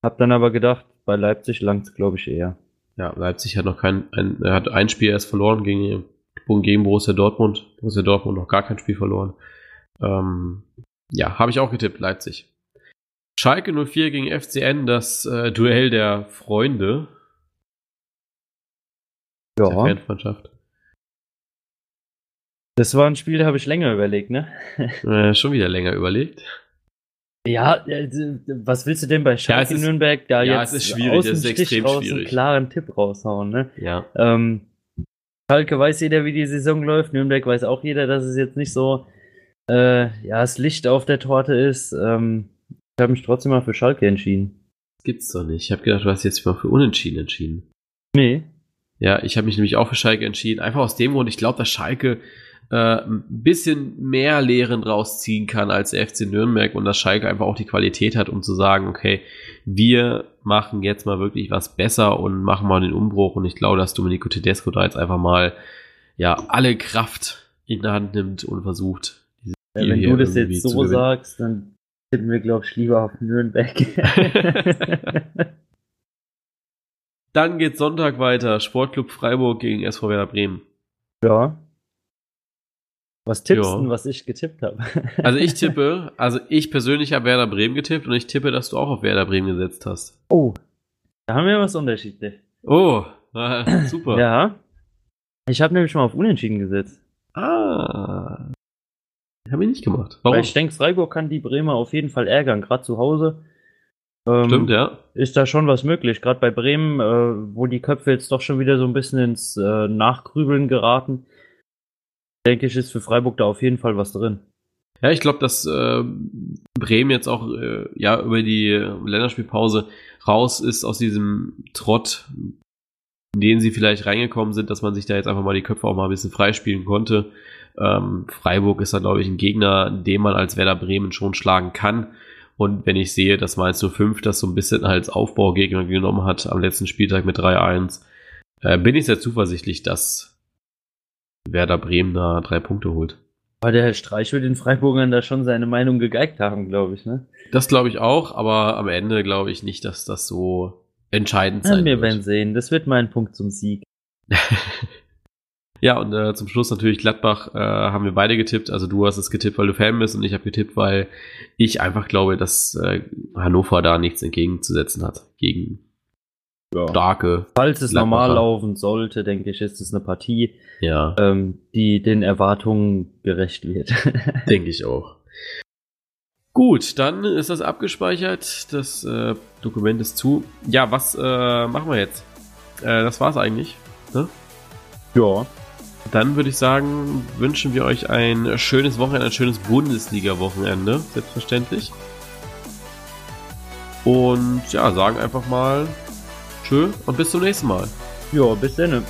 Hab dann aber gedacht, bei Leipzig langt es, glaube ich, eher. Ja, Leipzig hat noch kein, ein, er hat ein Spiel erst verloren gegen, gegen Borussia Dortmund. Borussia Dortmund noch gar kein Spiel verloren. Ähm, ja, habe ich auch getippt, Leipzig. Schalke 04 gegen FCN, das äh, Duell der Freunde. Ja. Der Fanfreundschaft. Das war ein Spiel, da habe ich länger überlegt, ne? [laughs] äh, schon wieder länger überlegt. Ja, äh, was willst du denn bei Schalke Ja, es ist- Nürnberg da ja, jetzt es ist schwierig, aus dem ist Stich raus einen schwierig. klaren Tipp raushauen, ne? Ja. Ähm, Schalke weiß jeder, wie die Saison läuft. Nürnberg weiß auch jeder, dass es jetzt nicht so äh, ja, das Licht auf der Torte ist. Ähm, ich habe mich trotzdem mal für Schalke entschieden. Das gibt's doch nicht. Ich habe gedacht, du hast jetzt mal für Unentschieden entschieden. Nee. Ja, ich habe mich nämlich auch für Schalke entschieden. Einfach aus dem Grund, ich glaube, dass Schalke äh, ein bisschen mehr Lehren rausziehen kann als der FC Nürnberg und dass Schalke einfach auch die Qualität hat, um zu sagen, okay, wir machen jetzt mal wirklich was besser und machen mal den Umbruch. Und ich glaube, dass Domenico Tedesco da jetzt einfach mal ja alle Kraft in der Hand nimmt und versucht. dieses Ja, wenn du das jetzt so sagst, dann tippen wir, glaube ich, lieber auf Nürnberg. [laughs] Dann geht Sonntag weiter. Sportclub Freiburg gegen SV Werder Bremen. ja. Was tippst Ja. du, was ich getippt habe? [laughs] Also ich tippe, also ich persönlich habe Werder Bremen getippt und ich tippe, dass du auch auf Werder Bremen gesetzt hast. Oh, da haben wir was unterschiedlich. Oh, super. Ja. Ich habe nämlich mal auf Unentschieden gesetzt. Ah. Habe ich nicht gemacht. Warum? Weil ich denke, Freiburg kann die Bremer auf jeden Fall ärgern, gerade zu Hause. Ähm, Stimmt, ja. Ist da schon was möglich, gerade bei Bremen, äh, wo die Köpfe jetzt doch schon wieder so ein bisschen ins äh, Nachgrübeln geraten. Denke ich, ist für Freiburg da auf jeden Fall was drin. Ja, ich glaube, dass äh, Bremen jetzt auch äh, ja über die Länderspielpause raus ist aus diesem Trott, in den sie vielleicht reingekommen sind, dass man sich da jetzt einfach mal die Köpfe auch mal ein bisschen freispielen konnte. Ähm, Freiburg ist da, glaube ich, ein Gegner, den man als Werder Bremen schon schlagen kann. Und wenn ich sehe, dass Mainz 05 das so ein bisschen als Aufbaugegner genommen hat am letzten Spieltag mit 3-1, äh, bin ich sehr zuversichtlich, dass Werder Bremen da drei Punkte holt. Aber der Herr Streich wird den Freiburgern da schon seine Meinung gegeigt haben, glaube ich, ne? Das glaube ich auch, aber am Ende glaube ich nicht, dass das so entscheidend Ja, sein wir werden wird. sehen. Das wird mein Punkt zum Sieg. [laughs] ja, und äh, zum Schluss natürlich Gladbach äh, haben wir beide getippt. Also du hast es getippt, weil du Fan bist und ich habe getippt, weil ich einfach glaube, dass äh, Hannover da nichts entgegenzusetzen hat gegen starke. Falls es Gladbacher. normal laufen sollte, denke ich, ist es eine Partie, Ja, ähm, die den Erwartungen gerecht wird. [laughs] denke ich auch. Gut, dann ist das abgespeichert. Das äh, Dokument ist zu. Ja, was äh, machen wir jetzt? Äh, das war's eigentlich. Ne? ja. Dann würde ich sagen, wünschen wir euch ein schönes Wochenende, ein schönes Bundesliga-Wochenende, selbstverständlich. Und ja, sagen einfach mal Tschö und bis zum nächsten Mal. Ja, bis dann.